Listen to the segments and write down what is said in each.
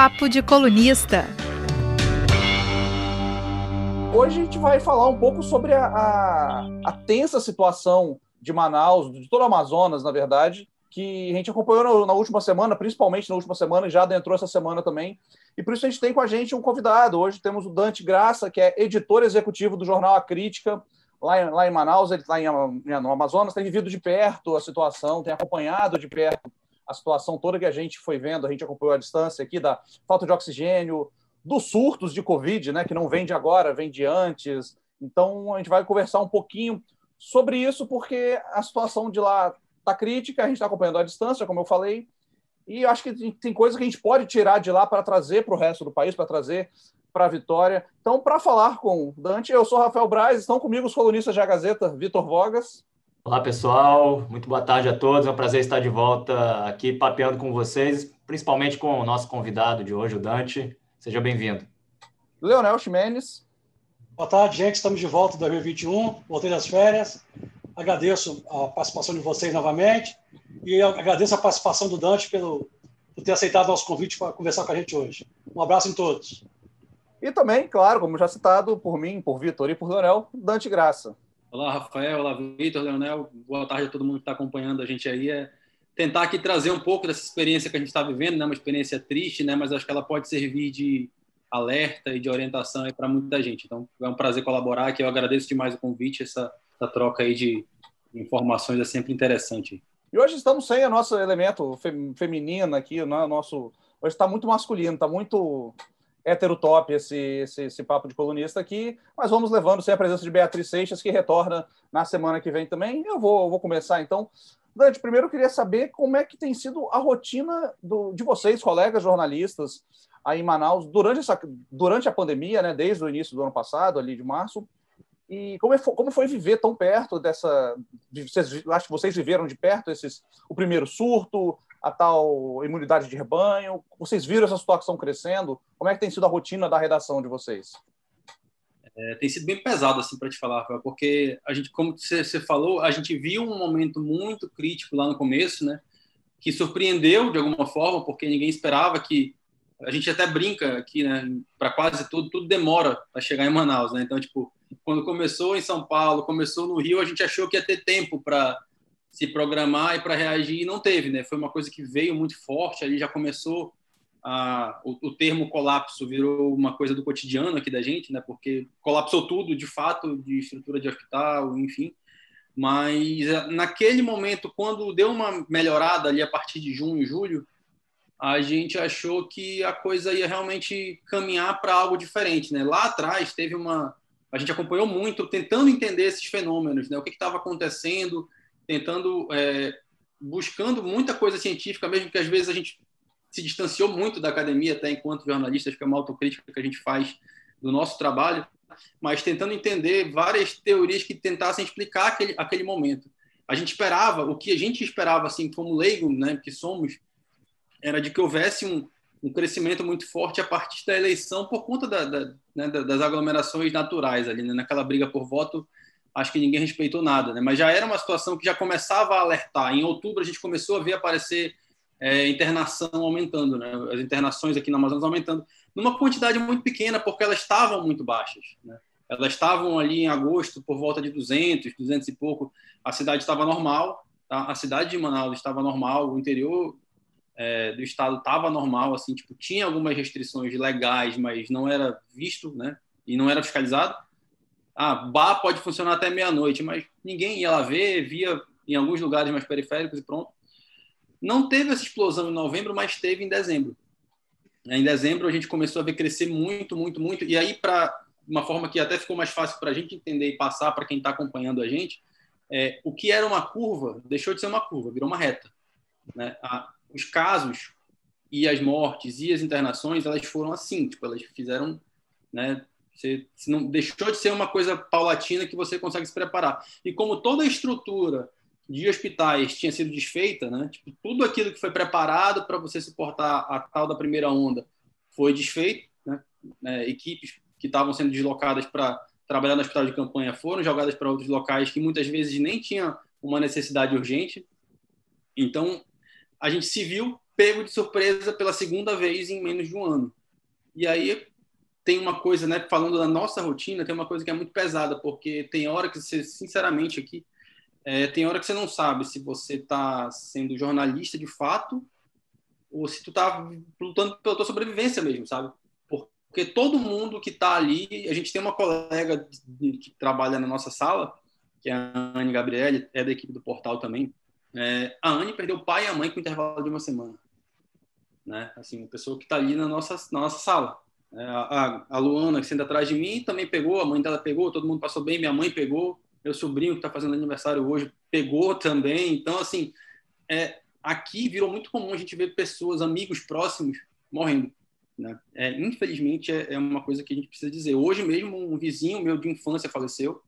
Papo de Colunista. Hoje a gente vai falar um pouco sobre a, a, a tensa situação de Manaus, de todo o Amazonas, na verdade, que a gente acompanhou na, última semana, principalmente na última semana, e já adentrou essa semana também. E por isso a gente tem com a gente um convidado. Hoje temos o Dante Graça, que é editor executivo do jornal A Crítica, lá em, lá em Manaus, ele está no Amazonas, tem vivido de perto a situação, tem acompanhado de perto a situação toda que a gente foi vendo, a gente acompanhou à distância aqui, da falta de oxigênio, dos surtos de Covid, né, que não vem de agora, vem de antes. Então, a gente vai conversar um pouquinho sobre isso, porque a situação de lá está crítica, a gente está acompanhando à distância, como eu falei, e acho que tem coisas que a gente pode tirar de lá para trazer para o resto do país, para trazer para a Vitória. Então, para falar com o Dante, eu sou Rafael Braz, estão comigo os colunistas da Gazeta, Vitor Vogas. Olá, pessoal. Muito boa tarde a todos. É um prazer estar de volta aqui papeando com vocês, principalmente com o nosso convidado de hoje, o Dante. Seja bem-vindo. Leonel Ximenes. Boa tarde, gente. Estamos de volta em 2021. Voltei das férias. Agradeço a participação de vocês novamente e agradeço a participação do Dante pelo, por ter aceitado nosso convite para conversar com a gente hoje. Um abraço em todos. E também, claro, como já citado por mim, por Vitor e por Leonel, Dante Graça. Olá, Rafael. Olá, Vitor, Leonel. Boa tarde a todo mundo que está acompanhando a gente aí. É tentar aqui trazer um pouco dessa experiência que a gente está vivendo, né? uma experiência triste, né? mas acho que ela pode servir de alerta e de orientação para muita gente. Então, é um prazer colaborar, que eu agradeço demais o convite, essa essa troca aí de informações é sempre interessante. E hoje estamos sem o nosso elemento feminino aqui, né? nosso hoje está muito masculino, está muito heterotop esse, esse, esse, papo de colunista aqui, mas vamos levando sem a presença de Beatriz Seixas, que retorna na semana que vem também. Eu vou, vou começar então. Dante, primeiro eu queria saber como é que tem sido a rotina do, de vocês, colegas jornalistas, aí em Manaus, durante, essa, durante a pandemia, né, desde o início do ano passado, ali de março, e como, é, como foi viver tão perto dessa. Vocês, acho que vocês viveram de perto esses, o primeiro surto, a tal imunidade de rebanho. Vocês viram essa situação crescendo? Como é que tem sido a rotina da redação de vocês? É, tem sido bem pesado assim para te falar, porque a gente, como você falou, a gente viu um momento muito crítico lá no começo, né? Que surpreendeu de alguma forma, porque ninguém esperava que a gente até brinca aqui, né? Para quase tudo, tudo demora para chegar em Manaus, né? Então, tipo, quando começou em São Paulo, começou no Rio, a gente achou que ia ter tempo para se programar e para reagir, e não teve, né? Foi uma coisa que veio muito forte, ali já começou a, o, o, termo colapso virou uma coisa do cotidiano aqui da gente, né? Porque colapsou tudo, de fato, de estrutura de hospital, enfim. Mas eh, naquele momento, quando deu uma melhorada ali a partir de junho, julho, a gente achou que a coisa ia realmente caminhar para algo diferente, né? Lá atrás teve uma a gente acompanhou muito, tentando entender esses fenômenos, né? o que estava acontecendo, tentando, é, buscando muita coisa científica, mesmo que às vezes a gente se distanciou muito da academia, até enquanto jornalistas, que é uma autocrítica que a gente faz do nosso trabalho, mas tentando entender várias teorias que tentassem explicar aquele, aquele momento. A gente esperava, o que a gente esperava, assim, como leigo, né, que somos, era de que houvesse um, um crescimento muito forte a partir da eleição por conta da, da, né, das aglomerações naturais ali, né? naquela briga por voto, acho que ninguém respeitou nada, né? mas já era uma situação que já começava a alertar. Em outubro a gente começou a ver aparecer é, internação aumentando, né? as internações aqui na Amazonas aumentando, numa quantidade muito pequena, porque elas estavam muito baixas. Né? Elas estavam ali em agosto por volta de 200, 200 e pouco, a cidade estava normal, tá? a cidade de Manaus estava normal, o interior é, do estado estava normal, assim, tipo, tinha algumas restrições legais, mas não era visto, né? E não era fiscalizado. Ah, bar pode funcionar até meia-noite, mas ninguém ia lá ver, via em alguns lugares mais periféricos e pronto. Não teve essa explosão em novembro, mas teve em dezembro. Em dezembro a gente começou a ver crescer muito, muito, muito. E aí, para uma forma que até ficou mais fácil para a gente entender e passar para quem está acompanhando a gente, é, o que era uma curva deixou de ser uma curva, virou uma reta. Né? A, os casos e as mortes e as internações, elas foram assim, tipo, elas fizeram, né, você, você não deixou de ser uma coisa paulatina que você consegue se preparar. E como toda a estrutura de hospitais tinha sido desfeita, né, tipo, tudo aquilo que foi preparado para você suportar a tal da primeira onda foi desfeito, né, é, equipes que estavam sendo deslocadas para trabalhar no hospital de campanha foram jogadas para outros locais que muitas vezes nem tinham uma necessidade urgente. Então, a gente se viu pego de surpresa pela segunda vez em menos de um ano. E aí tem uma coisa, né, falando da nossa rotina, tem uma coisa que é muito pesada, porque tem hora que você, sinceramente, aqui, é, tem hora que você não sabe se você está sendo jornalista de fato ou se tu está lutando pela tua sobrevivência mesmo, sabe? Porque todo mundo que está ali, a gente tem uma colega que trabalha na nossa sala, que é a Anne Gabriele, é da equipe do portal também. É, a Anne perdeu o pai e a mãe com intervalo de uma semana. Né? Assim, uma pessoa que está ali na nossa, na nossa sala. É, a, a, Luana, que senta atrás de mim, também pegou, a mãe dela pegou, todo mundo passou bem, minha mãe pegou, meu sobrinho que está fazendo aniversário hoje pegou também. Então, assim, é, aqui virou muito comum a gente ver pessoas, amigos próximos, morrendo. Né? É, infelizmente, é, é, uma coisa que a gente precisa dizer. Hoje mesmo, um vizinho meu de infância faleceu.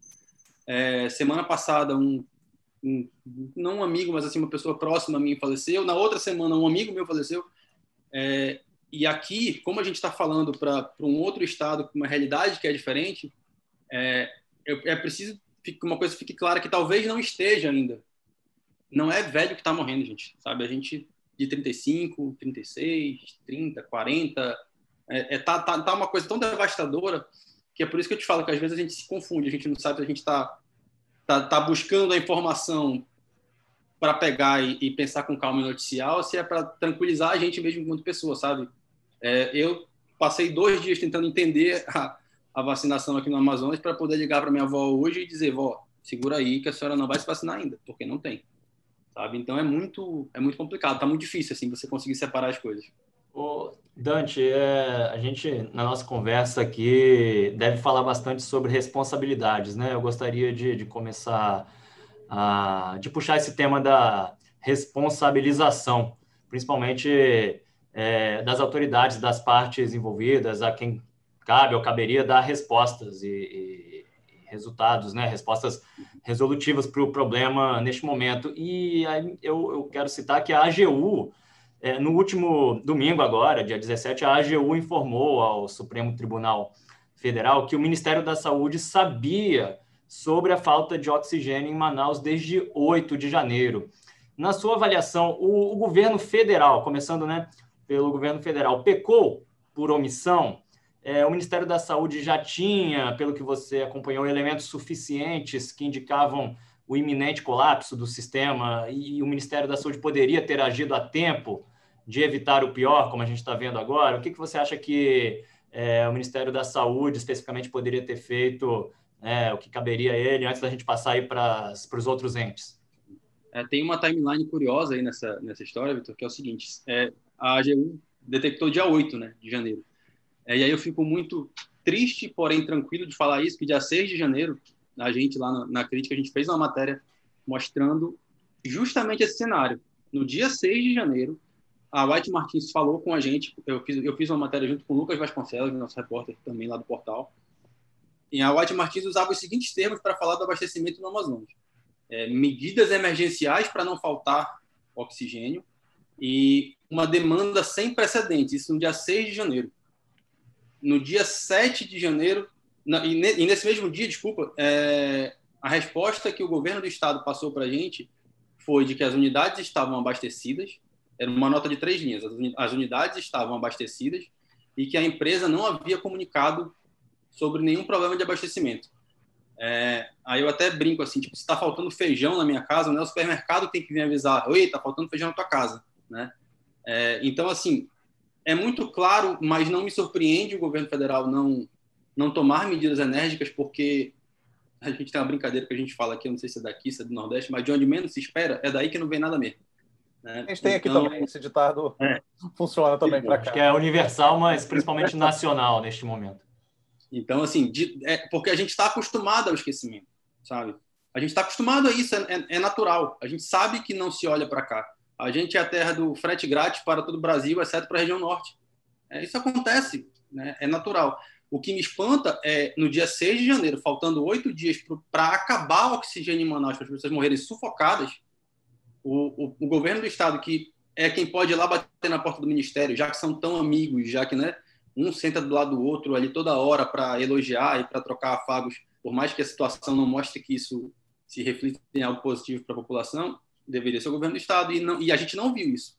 É, semana passada, um, não um amigo, mas assim uma pessoa próxima a mim faleceu. Na outra semana, um amigo meu faleceu. É, e aqui, como a gente está falando para um outro estado uma realidade que é diferente, é, é preciso que uma coisa fique clara que talvez não esteja ainda. Não é velho que está morrendo, gente. Sabe? A gente de 35, 36, 30, 40, é, é, tá, tá, tá uma coisa tão devastadora que é por isso que eu te falo que às vezes a gente se confunde, a gente não sabe se a gente está tá, tá buscando a informação para pegar e, e, pensar com calma e noticiar ou se é para tranquilizar a gente mesmo enquanto pessoa, sabe? É, eu passei dois dias tentando entender a, a vacinação aqui no Amazonas para poder ligar para minha avó hoje e dizer, vó, segura aí que a senhora não vai se vacinar ainda, porque não tem, sabe? Então é muito é muito complicado, tá muito difícil assim você conseguir separar as coisas. Dante, é, a gente na nossa conversa aqui deve falar bastante sobre responsabilidades, né? Eu gostaria de, de começar a de puxar esse tema da responsabilização, principalmente é, das autoridades, das partes envolvidas, a quem cabe ou caberia dar respostas e, e, resultados, né? respostas resolutivas para o problema neste momento. E aí eu, eu quero citar que a AGU, é, no último domingo agora, dia 17, a AGU informou ao Supremo Tribunal Federal que o Ministério da Saúde sabia sobre a falta de oxigênio em Manaus desde 8 de janeiro. Na sua avaliação, o, o governo federal, começando né, pelo governo federal, pecou por omissão? É, o Ministério da Saúde já tinha, pelo que você acompanhou, elementos suficientes que indicavam o iminente colapso do sistema e o Ministério da Saúde poderia ter agido a tempo de evitar o pior, como a gente está vendo agora? O que, que você acha que é, o Ministério da Saúde especificamente poderia ter feito, é, o que caberia a ele, antes da gente passar aí para os outros entes? É, tem uma timeline curiosa aí nessa, nessa história, Vitor, que é o seguinte: é, a AGU detectou dia 8 né, de janeiro. É, e aí eu fico muito triste, porém tranquilo de falar isso, que dia 6 de janeiro, a gente lá na, na crítica, a gente fez uma matéria mostrando justamente esse cenário. No dia 6 de janeiro, a White Martins falou com a gente, eu fiz, eu fiz uma matéria junto com o Lucas Vasconcelos, nosso repórter também lá do portal, e a White Martins usava os seguintes termos para falar do abastecimento no Amazonas. É, medidas emergenciais para não faltar oxigênio e uma demanda sem precedentes, isso no dia 6 de janeiro no dia 7 de janeiro, na, e, ne, e, nesse mesmo dia, desculpa, é, a resposta que o governo do estado passou para a gente foi de que as unidades estavam abastecidas, era uma nota de três linhas, as unidades estavam abastecidas e que a empresa não havia comunicado sobre nenhum problema de abastecimento. É, aí eu até brinco assim, tipo, se está faltando feijão na minha casa, né, o supermercado tem que vir avisar, oi, está faltando feijão na tua casa, né? É, então, assim, é muito claro, mas não me surpreende o governo federal não, não tomar medidas enérgicas, porque a gente tem uma brincadeira que a gente fala aqui, eu não sei se é daqui, se é do Nordeste, mas de onde menos se espera, é daí que não vem nada mesmo. Né? A gente tem então, aqui também esse ditado, é, funciona também para cá. Acho que é universal, mas principalmente nacional neste momento. Então, assim, de, é, porque a gente está acostumado ao esquecimento, sabe? A gente está acostumado a isso, é, é, é natural. A gente sabe que não se olha para cá. A gente é a terra do frete grátis para todo o Brasil, exceto para a região norte. É, isso acontece, né? é natural. O que me espanta é, no dia 6 de janeiro, faltando oito dias para acabar o oxigênio em Manaus, para as pessoas morrerem sufocadas, o, o, o, governo do estado, que é quem pode ir lá bater na porta do ministério, já que são tão amigos, já que né, um senta do lado do outro ali toda hora para elogiar e para trocar afagos, por mais que a situação não mostre que isso se reflita em algo positivo para a população, deveria ser o governo do estado e, não, e a gente não viu isso.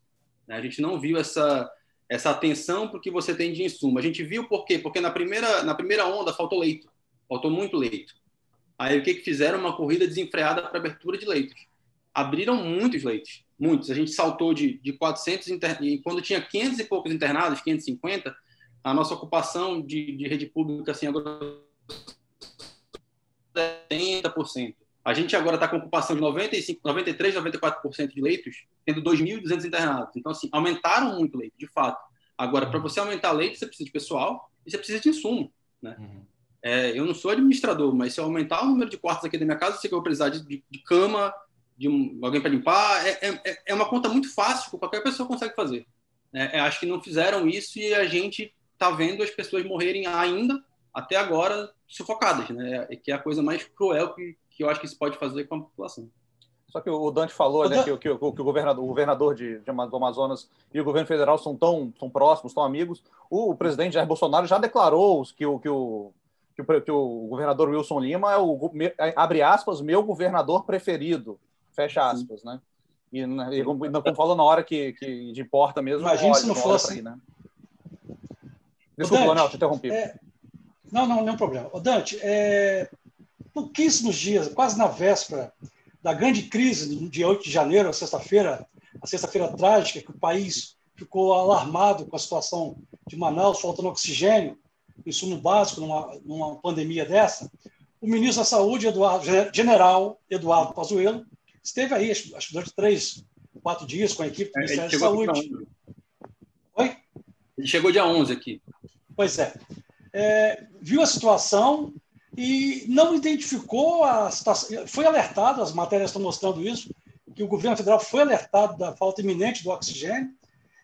Né? A gente não viu essa, essa atenção para o que você tem de insumo. A gente viu por quê? Porque na primeira, na primeira onda faltou leito, faltou muito leito. Aí o que, que fizeram? Uma corrida desenfreada para abertura de leitos. Abriram muitos leitos, muitos. A gente saltou de, de 400 internados, e quando tinha 500 e poucos internados, 550, a nossa ocupação de, de rede pública assim, agora 70%. A gente agora está com ocupação de 95, 93, 94% de leitos, tendo 2.200 internados. Então, assim, aumentaram muito leito, de fato. Agora, para você aumentar leito, você precisa de pessoal e você precisa de insumo. Né? Uhum. É, eu não sou administrador, mas se eu aumentar o número de quartos aqui da minha casa, eu sei que eu vou precisar de, de, de cama, de um, alguém para limpar. É, é, é, uma conta muito fácil que qualquer pessoa consegue fazer. É, acho que não fizeram isso e a gente está vendo as pessoas morrerem ainda, até agora, sufocadas, né? Que é a coisa mais cruel que, que eu acho que se pode fazer com a população. Só que o Dante falou né, que, que, que, o governador, o governador de, de, do Amazonas e o governo federal são tão, tão próximos, tão amigos. O, o presidente Jair Bolsonaro já declarou que o, que o, que o, que o governador Wilson Lima é o, abre aspas, meu governador preferido, fecha aspas, Sim. né? E, né, e como, como falou na hora que, que de importa mesmo. Imagina se não fosse. Né? Desculpa, Dante, te interrompi. É... Não, não, nenhum problema. O Dante, é pouquíssimos dias, quase na véspera da grande crise do dia 8 de janeiro, sexta-feira, a sexta-feira trágica, que o país ficou alarmado com a situação de Manaus, faltando oxigênio, insumo básico numa, numa pandemia dessa, o ministro da Saúde, Eduardo, general Eduardo Pazuello, esteve aí, acho, acho durante três, quatro dias com a equipe do é, Ministério da Saúde. Oi? Ele chegou dia 11 aqui. Pois é. é viu a situação, e não identificou a situação. Foi alertado, as matérias estão mostrando isso, que o governo federal foi alertado da falta iminente do oxigênio.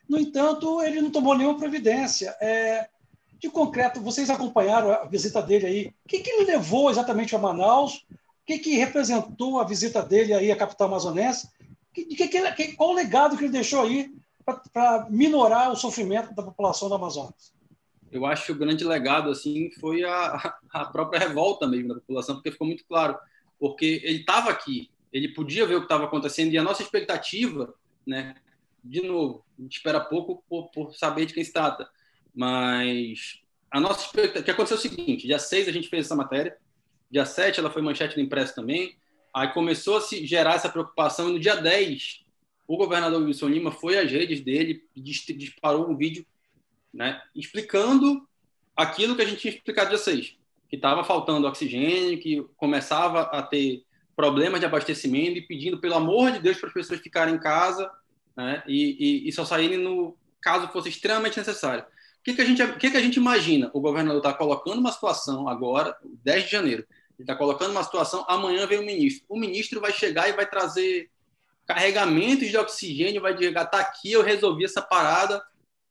No entanto, ele não tomou nenhuma providência. É, de concreto, vocês acompanharam a visita dele aí. O que, que ele levou exatamente a Manaus? Que, que representou a visita dele aí à capital amazonense? Que, que, que, qual o legado que ele deixou aí para minorar o sofrimento da população do Amazonas? eu acho que o grande legado assim foi a, a própria revolta mesmo da população, porque ficou muito claro, porque ele estava aqui, ele podia ver o que estava acontecendo e a nossa expectativa, né? De novo, a gente espera pouco por, por saber de quem se trata, mas a nossa expectativa, que aconteceu o seguinte, dia 6 a gente fez essa matéria, dia 7 ela foi manchete do impresso também, aí começou a se gerar essa preocupação e no dia 10 o governador Wilson Lima foi às redes dele, disparou um vídeo né, explicando aquilo que a gente tinha explicado dia 6, que estava faltando oxigênio, que começava a ter problemas de abastecimento e pedindo, pelo amor de Deus, para as pessoas ficarem em casa né, e, e, e, só saírem no caso fosse extremamente necessário. O que, que, a, gente, que, que a gente imagina? O governador está colocando uma situação agora, 10 de janeiro, está colocando uma situação, amanhã vem o ministro. O ministro vai chegar e vai trazer carregamentos de oxigênio, vai dizer, tá aqui, eu resolvi essa parada,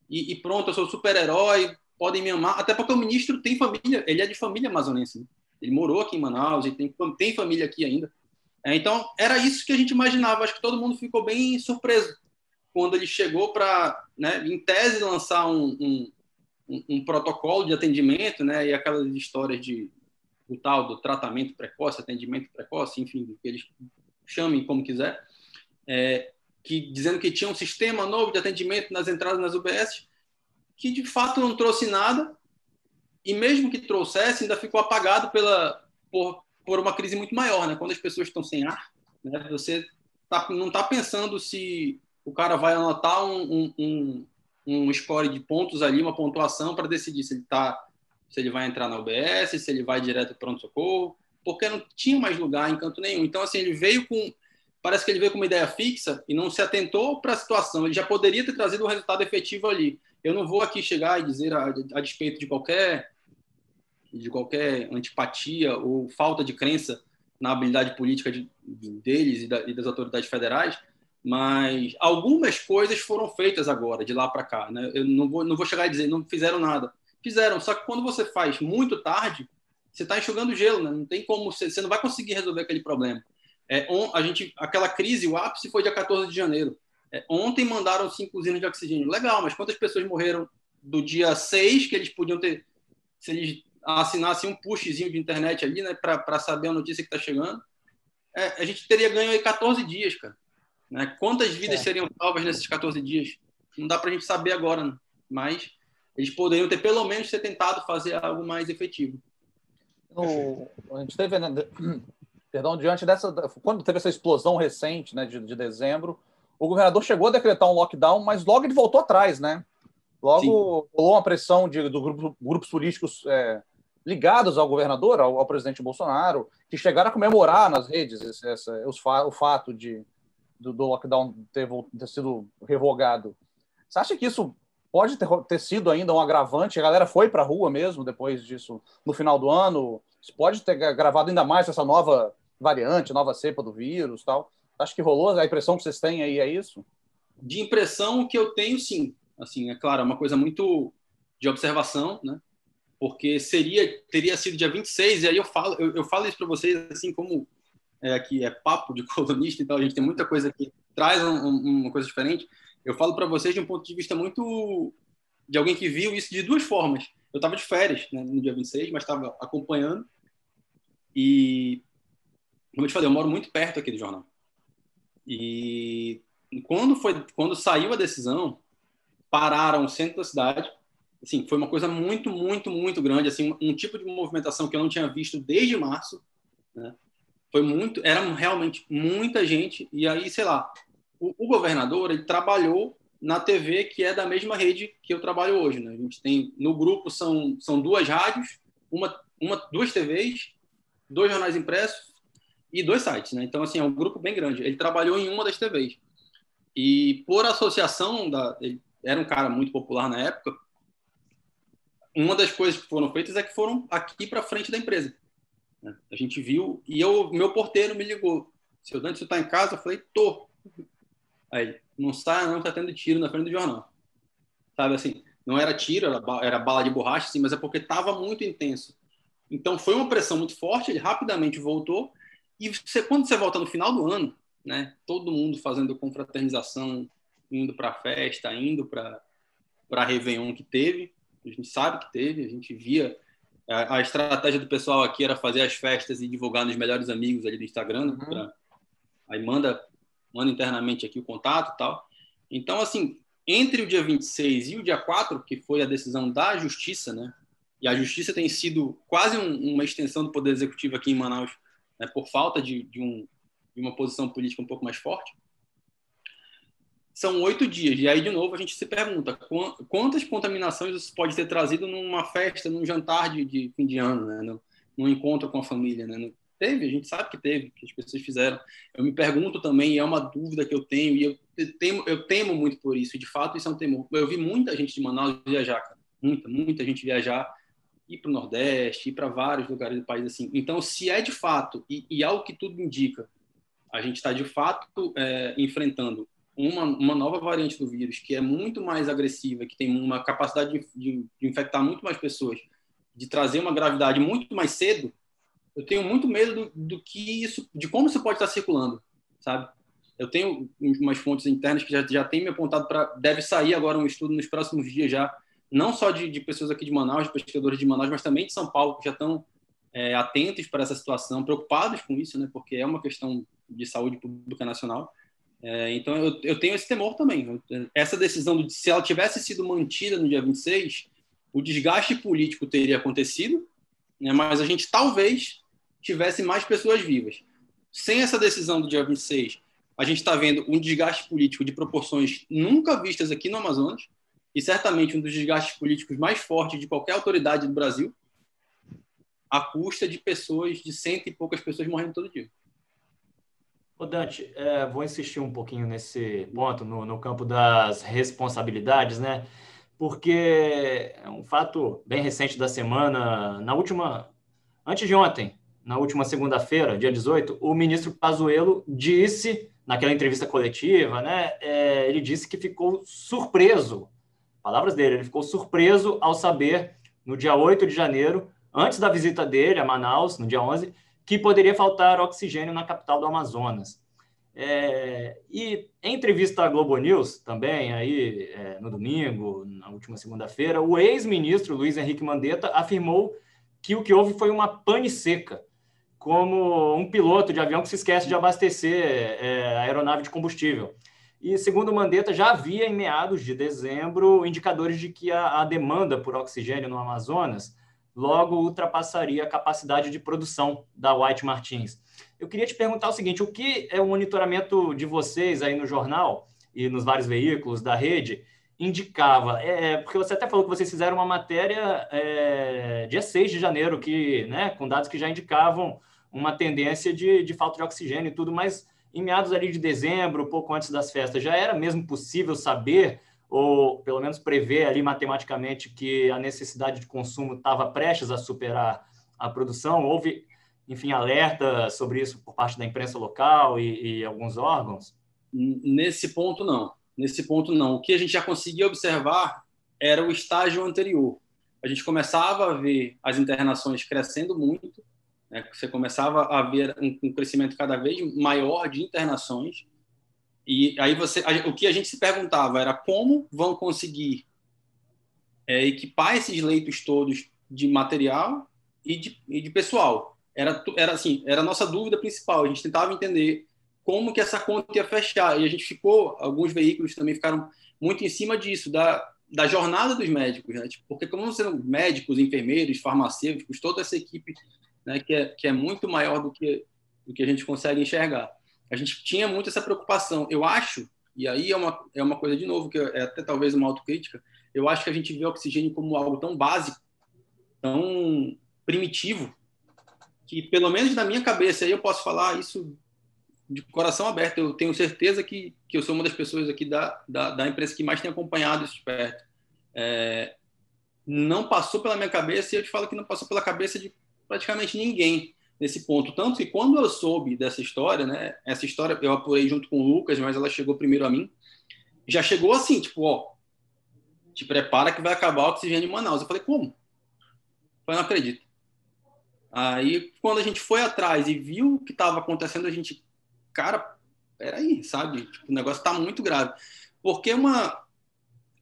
e, e pronto, eu sou super-herói, podem me amar. Até porque o ministro tem família, ele é de família amazonense. Né? Ele morou aqui em Manaus, ele tem, tem família aqui ainda. É, então, era isso que a gente imaginava. Acho que todo mundo ficou bem surpreso quando ele chegou para, né, em tese, lançar um, um, um, um, protocolo de atendimento, né, e aquelas histórias de o tal do tratamento precoce, atendimento precoce, enfim, que eles chamem como quiser. É, que dizendo que tinha um sistema novo de atendimento nas entradas nas UBS, que de fato não trouxe nada, e mesmo que trouxesse, ainda ficou apagado pela, por, por uma crise muito maior. Né? Quando as pessoas estão sem ar, né? você tá, não está pensando se o cara vai anotar um, um, um, score de pontos ali, uma pontuação para decidir se ele, tá, se ele vai entrar na UBS, se ele vai direto para pronto-socorro, porque não tinha mais lugar em canto nenhum. Então, assim, ele veio com parece que ele veio com uma ideia fixa e não se atentou para a situação. Ele já poderia ter trazido um resultado efetivo ali. Eu não vou aqui chegar e dizer a, a despeito de qualquer de qualquer antipatia ou falta de crença na habilidade política de, deles e, da, e, das autoridades federais, mas algumas coisas foram feitas agora, de lá para cá. Né? Eu não vou, não vou chegar e dizer não fizeram nada. Fizeram, só que quando você faz muito tarde, você está enxugando gelo, né? não tem como, você, você não vai conseguir resolver aquele problema. É, on, a gente, aquela crise, o ápice foi dia 14 de janeiro. É, ontem mandaram cinco usinas de oxigênio. Legal, mas quantas pessoas morreram do dia 6 que eles podiam ter, se eles assinassem um pushzinho de internet ali, né, para saber a notícia que está chegando? É, a gente teria ganho aí 14 dias, cara. Né? Quantas vidas é. seriam salvas nesses 14 dias? não dá para a gente saber agora, né? mas eles poderiam ter pelo menos ter tentado fazer algo mais efetivo. No, a gente teve, né, perdão, diante dessa, quando teve essa explosão recente, né, de, de dezembro, o governador chegou a decretar um lockdown, mas logo ele voltou atrás, né? Logo rolou uma pressão de, do grupo, grupos políticos é, ligados ao governador, ao, ao, presidente Bolsonaro, que chegaram a comemorar nas redes esse, esse, os, o fato de, do, do lockdown ter, ter, sido revogado. Você acha que isso pode ter, ter sido ainda um agravante? A galera foi para a rua mesmo depois disso, no final do ano? Isso pode ter gravado ainda mais essa nova variante, nova cepa do vírus tal? Acho que rolou a impressão que vocês têm aí é isso? De impressão que eu tenho, sim. Assim, é claro, é uma coisa muito de observação, né? Porque seria teria sido dia 26 e aí eu falo eu, eu falo isso para vocês assim como é, aqui é papo de colunista, então a gente tem muita coisa que traz um, uma coisa diferente. Eu falo para vocês de um ponto de vista muito de alguém que viu isso de duas formas. Eu estava de férias né, no dia 26, mas estava acompanhando e como eu te falei, eu moro muito perto aqui do jornal. E quando foi quando saiu a decisão, pararam o centro da cidade. Assim, foi uma coisa muito, muito, muito grande, assim, um tipo de movimentação que eu não tinha visto desde março, né? Foi muito, era realmente muita gente e aí, sei lá, o, o governador, ele trabalhou na TV que é da mesma rede que eu trabalho hoje, né? A gente tem no grupo são são duas rádios, uma uma duas TVs, dois jornais impressos e dois sites, né? Então, assim, é um grupo bem grande. Ele trabalhou em uma das TVs. E por associação, da, ele era um cara muito popular na época, uma das coisas que foram feitas é que foram aqui para frente da empresa. Né? A gente viu, e eu, meu porteiro me ligou. Seu Dante, você está em casa? Eu falei, tô. Aí, não está, não está tendo tiro na frente do jornal. Sabe assim, não era tiro, era, era bala de borracha, sim, mas é porque estava muito intenso. Então foi uma pressão muito forte, ele rapidamente voltou e você, quando você volta no final do ano, né, todo mundo fazendo confraternização, indo para festa, indo para para Réveillon que teve, a gente sabe que teve, a gente via a, a, estratégia do pessoal aqui era fazer as festas e divulgar nos melhores amigos ali do Instagram, uhum. pra, aí manda manda internamente aqui o contato tal. Então, assim, entre o dia 26 e o dia 4, que foi a decisão da justiça, né? E a justiça tem sido quase um, uma extensão do poder executivo aqui em Manaus né, por falta de, de, um, de uma posição política um pouco mais forte, são oito dias. E aí, de novo, a gente se pergunta quantas contaminações isso pode ter trazido numa festa, num jantar de, de fim de ano, né? num, num encontro com a família. Né? Teve, a gente sabe que teve, que as pessoas fizeram. Eu me pergunto também, é uma dúvida que eu tenho, e eu temo, eu temo muito por isso, e de fato isso é um temor. Eu vi muita gente de Manaus viajar, cara. muita, muita gente viajar ir para o Nordeste, ir para vários lugares do país assim. Então, se é de fato, e, e ao que tudo indica, a gente está de fato é, enfrentando uma, uma nova variante do vírus que é muito mais agressiva, que tem uma capacidade de, de, de infectar muito mais pessoas, de trazer uma gravidade muito mais cedo, eu tenho muito medo do, do, que isso, de como isso pode estar circulando, sabe? Eu tenho umas fontes internas que já, já têm me apontado para deve sair agora um estudo nos próximos dias já não só de, de, pessoas aqui de Manaus, de pesquisadores de Manaus, mas também de São Paulo, que já estão é, atentos para essa situação, preocupados com isso, né, porque é uma questão de saúde pública nacional. É, então, eu, eu, tenho esse temor também. Essa decisão, de, se ela tivesse sido mantida no dia 26, o desgaste político teria acontecido, né, mas a gente talvez tivesse mais pessoas vivas. Sem essa decisão do dia 26, a gente está vendo um desgaste político de proporções nunca vistas aqui no Amazonas, e certamente um dos desgastes políticos mais fortes de qualquer autoridade do Brasil, à custa de pessoas, de cento e poucas pessoas morrendo todo dia. Ô Dante, é, vou insistir um pouquinho nesse ponto, no, no campo das responsabilidades, né? Porque é um fato bem recente da semana, na última, antes de ontem, na última segunda-feira, dia 18, o ministro Pazuello disse, naquela entrevista coletiva, né, é, ele disse que ficou surpreso Palavras dele, ele ficou surpreso ao saber, no dia 8 de janeiro, antes da visita dele a Manaus, no dia 11, que poderia faltar oxigênio na capital do Amazonas. É, e em entrevista à Globo News, também, aí é, no domingo, na última segunda-feira, o ex-ministro Luiz Henrique Mandetta afirmou que o que houve foi uma pane seca, como um piloto de avião que se esquece de abastecer é, a aeronave de combustível. E, segundo Mandetta, já havia em meados de dezembro indicadores de que a, a demanda por oxigênio no Amazonas logo ultrapassaria a capacidade de produção da White Martins. Eu queria te perguntar o seguinte: o que é o monitoramento de vocês aí no jornal e nos vários veículos da rede indicava? É, é porque você até falou que vocês fizeram uma matéria é, dia 6 de janeiro, que, né, com dados que já indicavam uma tendência de, de falta de oxigênio e tudo, mas em meados ali de dezembro, pouco antes das festas, já era mesmo possível saber ou pelo menos prever ali matematicamente que a necessidade de consumo estava prestes a superar a produção? Houve, enfim, alerta sobre isso por parte da imprensa local e, e alguns órgãos? Nesse ponto, não. Nesse ponto, não. O que a gente já conseguia observar era o estágio anterior. A gente começava a ver as internações crescendo muito, né? você começava a ver um, crescimento cada vez maior de internações, e aí você, o que a gente se perguntava era como vão conseguir é, equipar esses leitos todos de material e de, e de pessoal. Era, era assim, era a nossa dúvida principal. A gente tentava entender como que essa conta ia fechar. E a gente ficou, alguns veículos também ficaram muito em cima disso, da, da jornada dos médicos, né? Tipo, porque como são médicos, enfermeiros, farmacêuticos, toda essa equipe né, que, é, que é muito maior do que, do que a gente consegue enxergar a gente tinha muito essa preocupação. Eu acho, e aí é uma, é uma coisa, de novo, que é até talvez uma autocrítica, eu acho que a gente vê o oxigênio como algo tão básico, tão primitivo, que pelo menos na minha cabeça, aí eu posso falar isso de coração aberto, eu tenho certeza que, que eu sou uma das pessoas aqui da, da, da empresa que mais tem acompanhado isso de perto. É, não passou pela minha cabeça, e eu te falo que não passou pela cabeça de praticamente ninguém nesse ponto. Tanto que quando eu soube dessa história, né? Essa história eu apurei junto com o Lucas, mas ela chegou primeiro a mim. Já chegou assim, tipo, ó, te prepara que vai acabar o oxigênio em Manaus. Eu falei, como? Eu não acredito. Aí, quando a gente foi atrás e viu o que estava acontecendo, a gente, cara, peraí, sabe? Tipo, o negócio está muito grave. Porque uma,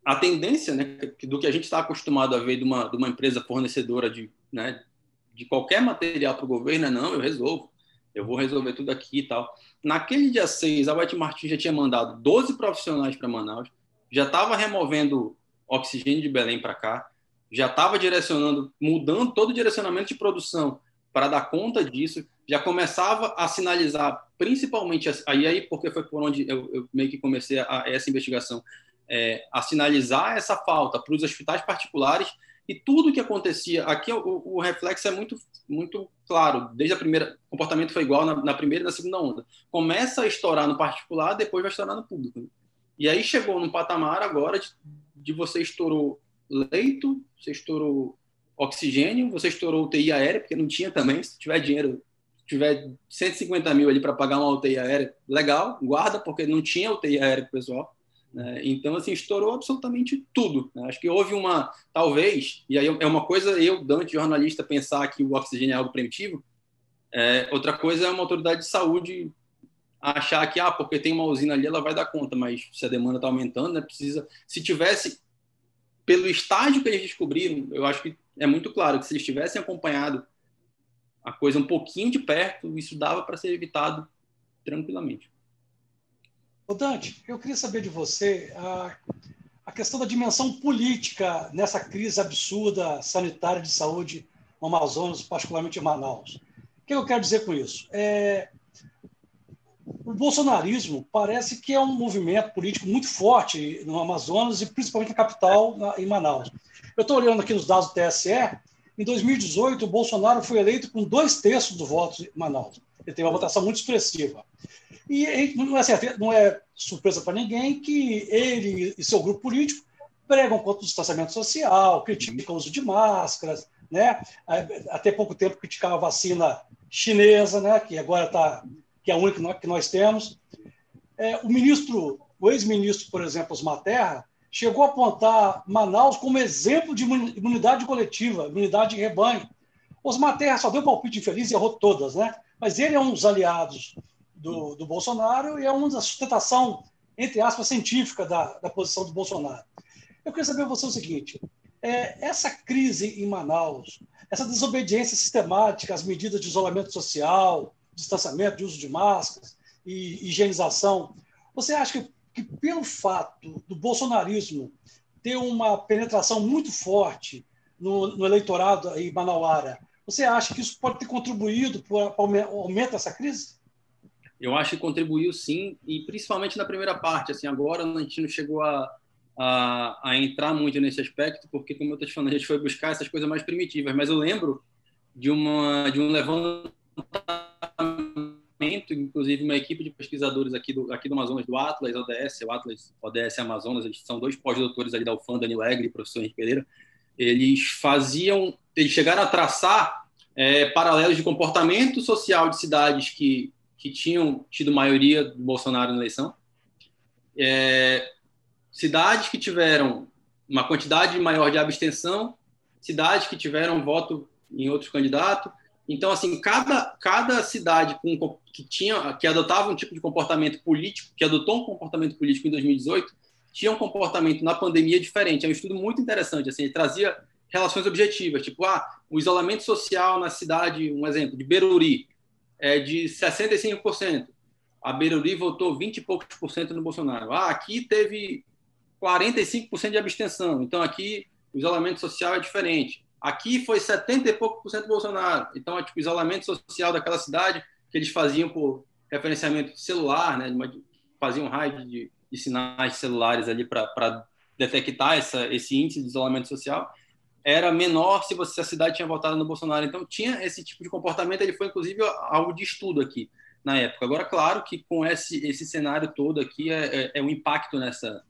a tendência né, do que a gente está acostumado a ver de uma, de uma empresa fornecedora de, né, de qualquer material para o governo, é não, eu resolvo. Eu vou resolver tudo aqui e tal. Naquele dia 6, a White Martins já tinha mandado 12 profissionais para Manaus, já estava removendo oxigênio de Belém para cá, já estava direcionando, mudando todo o direcionamento de produção para dar conta disso, já começava a sinalizar, principalmente, aí, aí porque foi por onde eu, eu meio que comecei a, essa investigação, é, a sinalizar essa falta para os hospitais particulares e tudo que acontecia aqui o, o, reflexo é muito muito claro desde a primeira o comportamento foi igual na, na, primeira e na segunda onda começa a estourar no particular depois vai estourar no público né? e aí chegou num patamar agora de, de, você estourou leito você estourou oxigênio você estourou UTI aérea porque não tinha também se tiver dinheiro se tiver 150 mil ali para pagar uma UTI aérea legal guarda porque não tinha UTI aérea para o pessoal? Então, assim, estourou absolutamente tudo. Né? Acho que houve uma, talvez, e aí é uma coisa eu, Dante, jornalista, pensar que o oxigênio é algo primitivo, é, outra coisa é uma autoridade de saúde achar que, ah, porque tem uma usina ali, ela vai dar conta, mas se a demanda está aumentando, né, precisa... Se tivesse, pelo estágio que eles descobriram, eu acho que é muito claro que se eles tivessem acompanhado a coisa um pouquinho de perto, isso dava para ser evitado tranquilamente. Ô Dante, eu queria saber de você a, a questão da dimensão política nessa crise absurda sanitária de saúde no Amazonas, particularmente em Manaus. O que eu quero dizer com isso? É, o bolsonarismo parece que é um movimento político muito forte no Amazonas e principalmente na capital, na, em Manaus. Eu estou olhando aqui nos dados do TSE. Em 2018, o Bolsonaro foi eleito com dois terços do voto em Manaus. Ele teve uma votação muito expressiva. E não é, não é surpresa para ninguém que ele e seu grupo político pregam contra o distanciamento social, criticam o uso de máscaras, né? até pouco tempo criticavam a vacina chinesa, né? que agora está, que é a única que nós temos. É, o ministro, o ex-ministro, por exemplo, Osmar Terra, chegou a apontar Manaus como exemplo de imunidade coletiva, imunidade de rebanho. Osmar Terra só deu palpite infeliz e errou todas, né? Mas ele é um dos aliados do, do Bolsonaro e é uma sustentação, entre aspas, científica da, da posição do Bolsonaro. Eu queria saber você o seguinte: é, essa crise em Manaus, essa desobediência sistemática às medidas de isolamento social, distanciamento, de uso de máscaras e higienização, você acha que que, pelo fato do bolsonarismo ter uma penetração muito forte no, no eleitorado aí manauara, você acha que isso pode ter contribuído para o aumento dessa crise? Eu acho que contribuiu sim, e principalmente na primeira parte. Assim, agora a gente não chegou a, a, a entrar muito nesse aspecto, porque, como eu estou te falando, a gente foi buscar essas coisas mais primitivas. Mas eu lembro de, uma, de um levantamento, inclusive uma equipe de pesquisadores aqui do, aqui do Amazonas, do Atlas ODS, o Atlas ODS Amazonas, eles são dois pós-doutores ali da UFAM, Dani Legre e professor Henrique Pereira, eles faziam, eles chegaram a traçar é, paralelos de comportamento social de cidades que, que tinham tido maioria do Bolsonaro na eleição, é, cidades que tiveram uma quantidade maior de abstenção, cidades que tiveram voto em outros candidatos. Então, assim, cada, cada cidade com, que tinha que adotava um tipo de comportamento político, que adotou um comportamento político em 2018, tinha um comportamento na pandemia diferente. É um estudo muito interessante. Assim, ele trazia relações objetivas, tipo, ah, o isolamento social na cidade, um exemplo, de Beruri, é de 65%. A Beruri votou 20 e poucos por cento no Bolsonaro. Ah, aqui teve 45% de abstenção. Então, aqui o isolamento social é diferente. Aqui foi 70 e pouco por cento Bolsonaro. Então, é tipo, o isolamento social daquela cidade que eles faziam por referenciamento celular, né? faziam raio de, de sinais celulares ali para detectar essa, esse índice de isolamento social era menor se você se a cidade tinha votado no Bolsonaro. Então tinha esse tipo de comportamento. Ele foi inclusive algo de estudo aqui na época. Agora, claro que com esse esse cenário todo aqui é, é, é o impacto nessa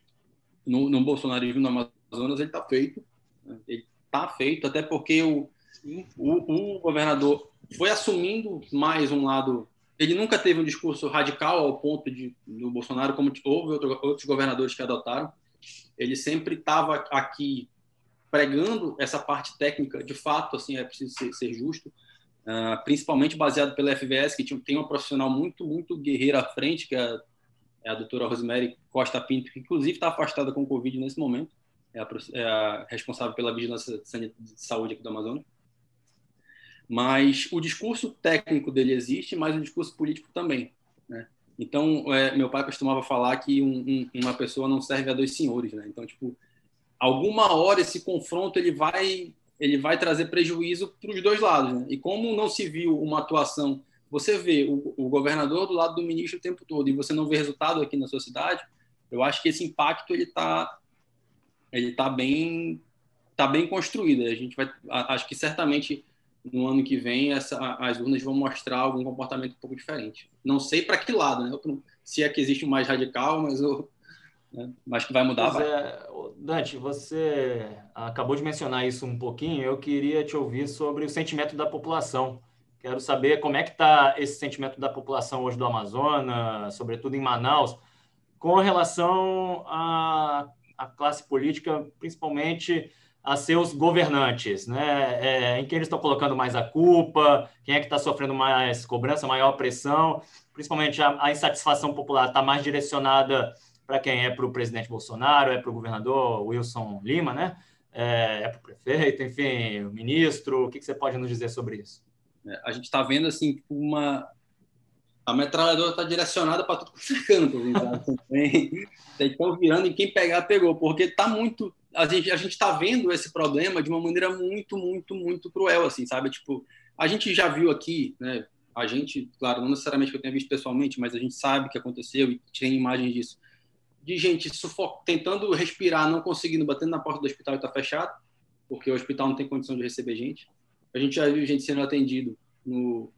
no, no bolsonarismo no Amazonas ele está feito. Né? Ele está feito até porque o, o, o governador foi assumindo mais um lado ele nunca teve um discurso radical ao ponto de do Bolsonaro, como houve outro, outros governadores que adotaram. Ele sempre estava aqui pregando essa parte técnica, de fato, assim, é preciso ser, ser justo, uh, principalmente baseado pela FVS, que tem uma profissional muito, muito guerreira à frente, que é a, é a doutora Rosemary Costa Pinto, que inclusive está afastada com o Covid nesse momento, é a, é a responsável pela vigilância de saúde aqui do Amazonas. Mas o discurso técnico dele existe, mas o discurso político também. Né? Então, é, meu pai costumava falar que um, um, uma pessoa não serve a dois senhores. Né? Então, tipo, alguma hora esse confronto ele vai ele vai trazer prejuízo para os dois lados. Né? E como não se viu uma atuação, você vê o, o, governador do lado do ministro o tempo todo e você não vê resultado aqui na sua cidade, eu acho que esse impacto ele está ele tá bem tá bem construído. A gente vai acho que certamente no ano que vem essa, as urnas vão mostrar algum comportamento um pouco diferente. Não sei para que lado, né? Se é que existe um mais radical, mas eu né? mas que vai mudar. Vai. É, Dante, você acabou de mencionar isso um pouquinho. Eu queria te ouvir sobre o sentimento da população. Quero saber como é que está esse sentimento da população hoje do Amazonas, sobretudo em Manaus, com relação à, à classe política, principalmente a seus governantes, né? É, em quem eles estão colocando mais a culpa, quem é que está sofrendo mais cobrança, maior pressão, principalmente a, a insatisfação popular está mais direcionada para quem é para o presidente Bolsonaro, é para o governador Wilson Lima, né? É, é para o prefeito, enfim, o ministro. O que, que, você pode nos dizer sobre isso? É, a gente está vendo assim tipo, uma a metralhadora está direcionada para tudo que é canto, estão virando e quem pegar pegou, porque está muito a gente a está vendo esse problema de uma maneira muito muito muito cruel assim, sabe? Tipo, a gente já viu aqui, né? A gente, claro, não necessariamente que eu tenha visto pessoalmente, mas a gente sabe que aconteceu e tem imagens disso de gente sufo... tentando respirar, não conseguindo, batendo na porta do hospital e está fechado, porque o hospital não tem condição de receber gente. A gente já viu gente sendo atendido no,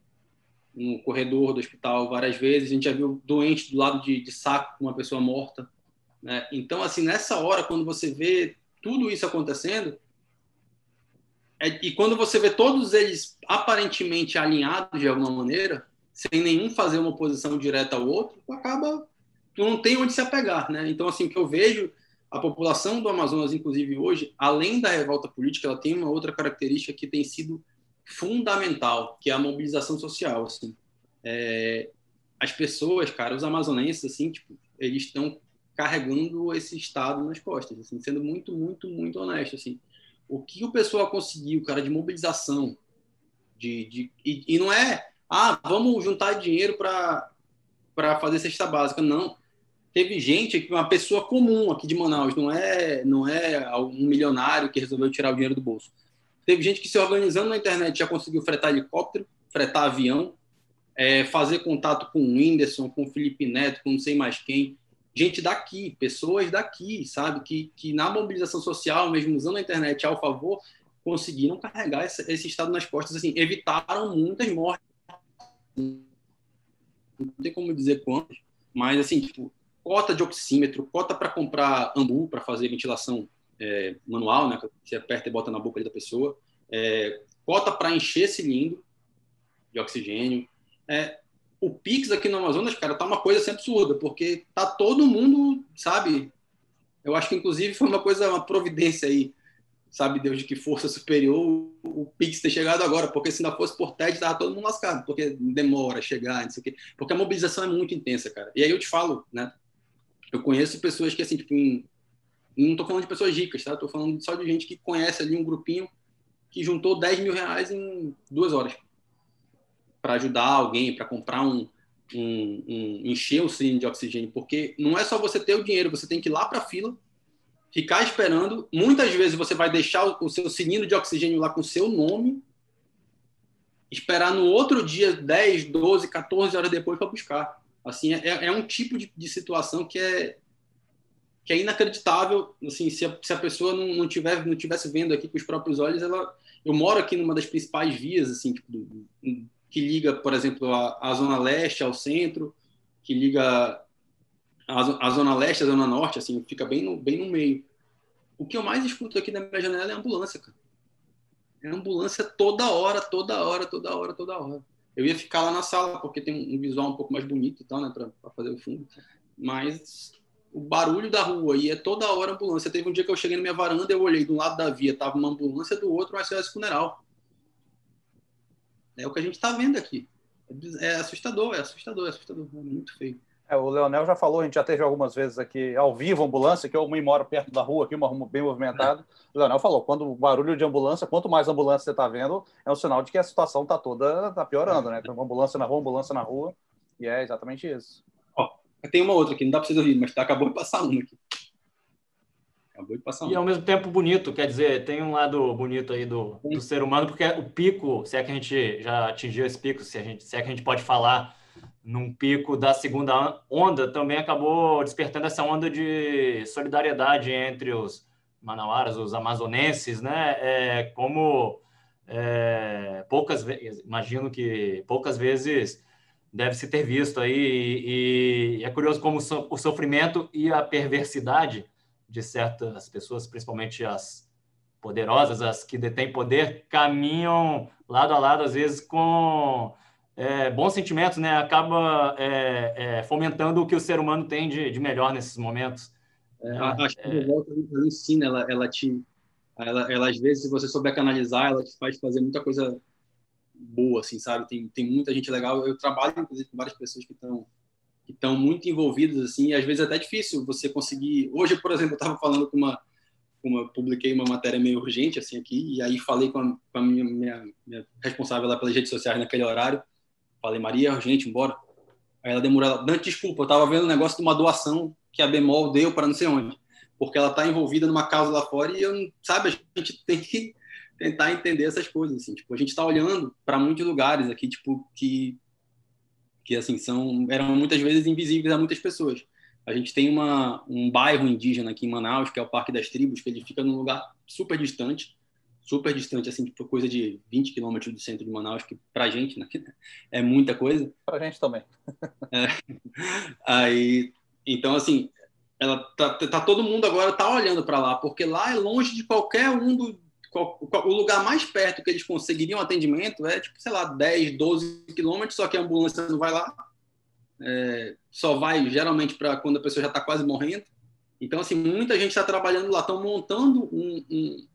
no corredor do hospital várias vezes, a gente já viu doente do lado de, de saco com uma pessoa morta. Né? Então, assim, nessa hora, quando você vê tudo isso acontecendo, é, e quando você vê todos eles aparentemente alinhados de alguma maneira, sem nenhum fazer uma oposição direta ao outro, acaba tu não tem onde se apegar, né? Então, assim, que eu vejo a população do Amazonas, inclusive hoje, além da revolta política, ela tem uma outra característica que tem sido fundamental, que é a mobilização social, assim. É, as pessoas, cara, os amazonenses, assim, tipo, eles estão carregando esse estado nas costas, assim, sendo muito, muito, muito honesto, assim. O que o pessoal conseguiu, cara, de mobilização, de, de e, e não é, ah, vamos juntar dinheiro para para fazer cesta básica, não teve gente, uma pessoa comum aqui de Manaus, não é, não é um milionário que resolveu tirar o dinheiro do bolso. Teve gente que se organizando na internet já conseguiu fretar helicóptero, fretar avião, é, fazer contato com o Whindersson, com o Felipe Neto, com não sei mais quem. Gente daqui, pessoas daqui, sabe? Que, que na mobilização social, mesmo usando a internet ao favor, conseguiram carregar esse, esse estado nas costas, assim, evitaram muitas mortes. Não tem como dizer quantas, mas assim, tipo, cota de oxímetro, cota para comprar ambu para fazer ventilação é, manual, né? Você aperta e bota na boca da pessoa. É, cota para encher cilindro de oxigênio. É, o Pix aqui no Amazonas, cara, tá uma coisa assim absurda, porque tá todo mundo, sabe? Eu acho que inclusive foi uma coisa, uma providência aí, sabe Deus de que força superior o Pix ter chegado agora, porque se não fosse por TED, tava todo mundo lascado, porque demora chegar, não sei o quê. Porque a mobilização é muito intensa, cara. E aí eu te falo, né? Eu conheço pessoas que, assim, tipo, não estou falando de pessoas ricas, tá? Estou falando só de gente que conhece ali um grupinho que juntou 10 mil reais em duas horas para ajudar alguém, para comprar um, um, um, encher o cilindro de oxigênio, porque não é só você ter o dinheiro, você tem que ir lá para a fila, ficar esperando. Muitas vezes você vai deixar o, o seu cilindro de oxigênio lá com seu nome, esperar no outro dia 10, 12, 14 horas depois para buscar. Assim, é, é um tipo de, de, situação que é que é inacreditável, assim, se a, se a pessoa não, não, tiver, não tivesse vendo aqui com os próprios olhos, ela, eu moro aqui numa das principais vias, assim, tipo, do, que liga, por exemplo, a, a, zona leste ao centro, que liga a, zona leste à zona norte, assim, fica bem no, bem no meio. O que eu mais escuto aqui na minha janela é ambulância, cara. É ambulância toda hora, toda hora, toda hora, toda hora. Eu ia ficar lá na sala, porque tem um visual um pouco mais bonito e tal, né, para fazer o fundo. Mas o barulho da rua e é toda hora ambulância. Teve um dia que eu cheguei na minha varanda, eu olhei do lado da via, tava uma ambulância, do outro uma SOS funeral. É o que a gente está vendo aqui. É assustador, é assustador, é assustador, é muito feio. É, o Leonel já falou, a gente já teve algumas vezes aqui ao vivo ambulância, que eu moro perto da rua aqui, uma rua bem movimentada. O Leonel falou, quando o barulho de ambulância, quanto mais ambulância você está vendo, é um sinal de que a situação está toda tá piorando, né? Tem uma ambulância na rua, ambulância na rua, e é exatamente isso. Ó, tem uma outra aqui, não dá para vocês ouvir, mas tá, acabou de passar uma aqui. Acabou de passar uma. E ao mesmo tempo bonito, quer dizer, tem um lado bonito aí do, do ser humano, porque o pico, se é que a gente já atingiu esse pico, se, a gente, se é que a gente pode falar num pico da segunda onda, também acabou despertando essa onda de solidariedade entre os manauaras, os amazonenses, né? É, como é, poucas vezes, imagino que poucas vezes deve se ter visto aí, e, e é curioso como o sofrimento e a perversidade de certas pessoas, principalmente as poderosas, as que detêm poder, caminham lado a lado, às vezes, com é, bons sentimentos, né? Acaba é, é, fomentando o que o ser humano tem de, de melhor nesses momentos. É, acho que a revolta ela ensina, ela, ela te, ela, ela, às vezes, se você souber canalizar, ela te faz fazer muita coisa boa, assim, sabe? Tem, tem muita gente legal. Eu trabalho, inclusive, com várias pessoas que estão que estão muito envolvidas, assim, e às vezes é até difícil você conseguir. Hoje, por exemplo, eu estava falando com uma, uma, publiquei uma matéria meio urgente, assim, aqui, e aí falei com a, com a minha, minha, minha, responsável lá pelas redes sociais naquele horário, falei, Maria, urgente, embora. Aí ela demorou, Dante, desculpa, eu estava vendo um negócio de uma doação que a Bemol deu para não sei onde, porque ela está envolvida numa causa lá fora e, eu, sabe, a gente tem que tentar entender essas coisas, assim, tipo, a gente está olhando para muitos lugares aqui, tipo, que que assim são eram muitas vezes invisíveis a muitas pessoas. A gente tem uma, um bairro indígena aqui em Manaus, que é o Parque das Tribos, que ele fica num lugar super distante, super distante, assim, tipo, coisa de 20 quilômetros do centro de Manaus, que pra gente né, é muita coisa. Pra gente também. É. Aí, então, assim, ela tá, tá, todo mundo agora tá olhando para lá, porque lá é longe de qualquer um do, o lugar mais perto que eles conseguiriam atendimento é, tipo, sei lá, 10, 12 quilômetros, só que a ambulância não vai lá. É, só vai geralmente para quando a pessoa já está quase morrendo. Então, assim, muita gente está trabalhando lá, estão montando um, um,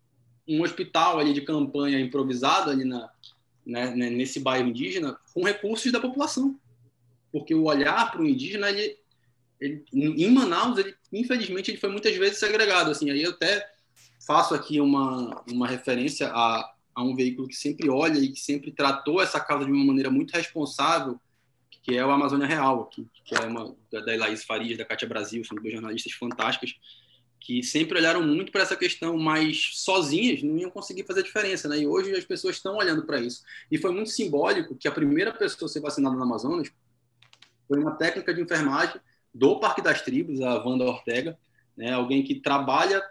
um, hospital ali de campanha improvisado ali na, né, né, nesse bairro indígena com recursos da população. Porque o olhar para o indígena, ele, ele, em Manaus, ele, infelizmente, ele foi muitas vezes segregado. Assim, aí eu até faço aqui uma, uma referência a, a um veículo que sempre olha e que sempre tratou essa causa de uma maneira muito responsável, que é o Amazônia Real, aqui, que é uma da Elaís Farias, da Cátia Brasil, são duas jornalistas fantásticas, que sempre olharam muito para essa questão, mas sozinhas não iam conseguir fazer diferença, né? E hoje as pessoas estão olhando para isso. E foi muito simbólico que a primeira pessoa a ser vacinada no Amazonas foi uma técnica de enfermagem do Parque das Tribos, a Wanda Ortega, né? Alguém que trabalha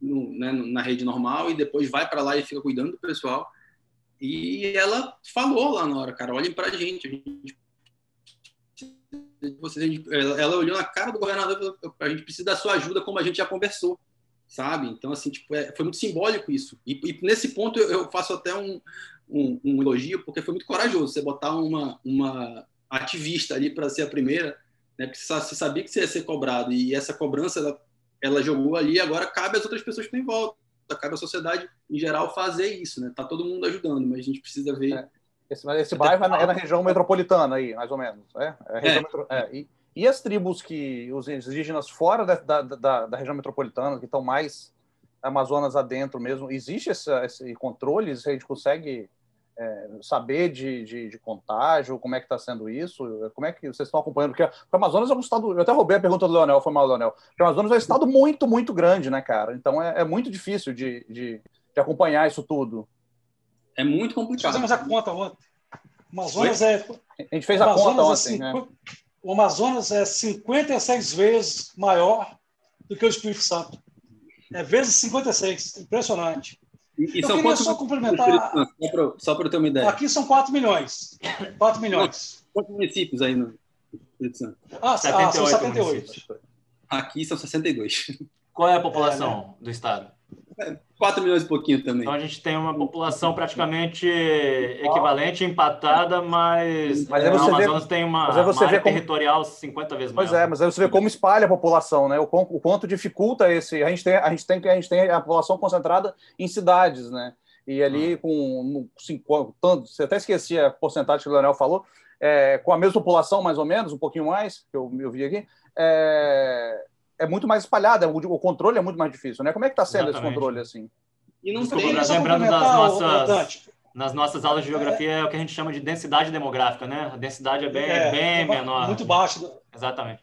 no, né, na rede normal e depois vai para lá e fica cuidando do pessoal. E ela falou lá na hora, cara, olhem para a gente, a gente vocês, ela, olhou na cara do governador e falou, a gente precisa da sua ajuda, como a gente já conversou, sabe? Então, assim, tipo, é, foi muito simbólico isso. E, e nesse ponto eu, eu faço até um, um, um, elogio, porque foi muito corajoso você botar uma, uma ativista ali para ser a primeira, né? Porque você sabia que você ia ser cobrado, e essa cobrança ela, ela jogou ali, agora cabe às outras pessoas que estão em volta, cabe à sociedade em geral fazer isso, né? Tá todo mundo ajudando, mas a gente precisa ver. É esse, esse bairro é na, é na, região metropolitana aí, mais ou menos. É, é, é. Metro, é. E, e, as tribos que, os indígenas fora da, da, da, da região metropolitana, que estão mais Amazonas adentro mesmo, existe esse, esse controle? A gente consegue é, saber de, de, de, contágio? Como é que está sendo isso? Como é que vocês estão acompanhando? Porque o Amazonas é um estado. Eu até roubei a pergunta do Leonel, foi mal, Leonel. Porque o Amazonas é um estado muito, muito grande, né, cara? Então é, é muito difícil de, de, de acompanhar isso tudo. É muito complicado. Fizemos a conta ontem. O Amazonas Foi? é. A gente fez a conta é ontem. É né? O Amazonas é 56 vezes maior do que o Espírito Santo. É vezes 56. Impressionante. E, e eu são queria só complementar. Só para eu ter uma ideia. Aqui são 4 milhões. 4 milhões. Quantos municípios aí no Espírito Santo? Ah, 78 ah são 78. Aqui são 62. Qual é a população é, né? do estado? 4 milhões e pouquinho também. Então a gente tem uma população praticamente equivalente, empatada, mas, mas o Amazonas vê, tem uma, uma área como... territorial 50 vezes maior. Pois é, mas aí você vê como espalha a população, né? O, o quanto dificulta esse. A gente, tem, a, gente tem, a gente tem a população concentrada em cidades, né? E ali ah. com cinco, tanto, você até esquecia a porcentagem que o Leonel falou, é, com a mesma população, mais ou menos, um pouquinho mais, que eu, eu vi aqui, é, é muito mais espalhada, o, o, controle é muito mais difícil, né? Como é que está sendo Exatamente. esse controle assim? E não tem, lembrando das nossas, nas nossas aulas de geografia é o que a gente chama de densidade demográfica, né? A densidade é bem, é, bem é menor. Muito baixa. Exatamente.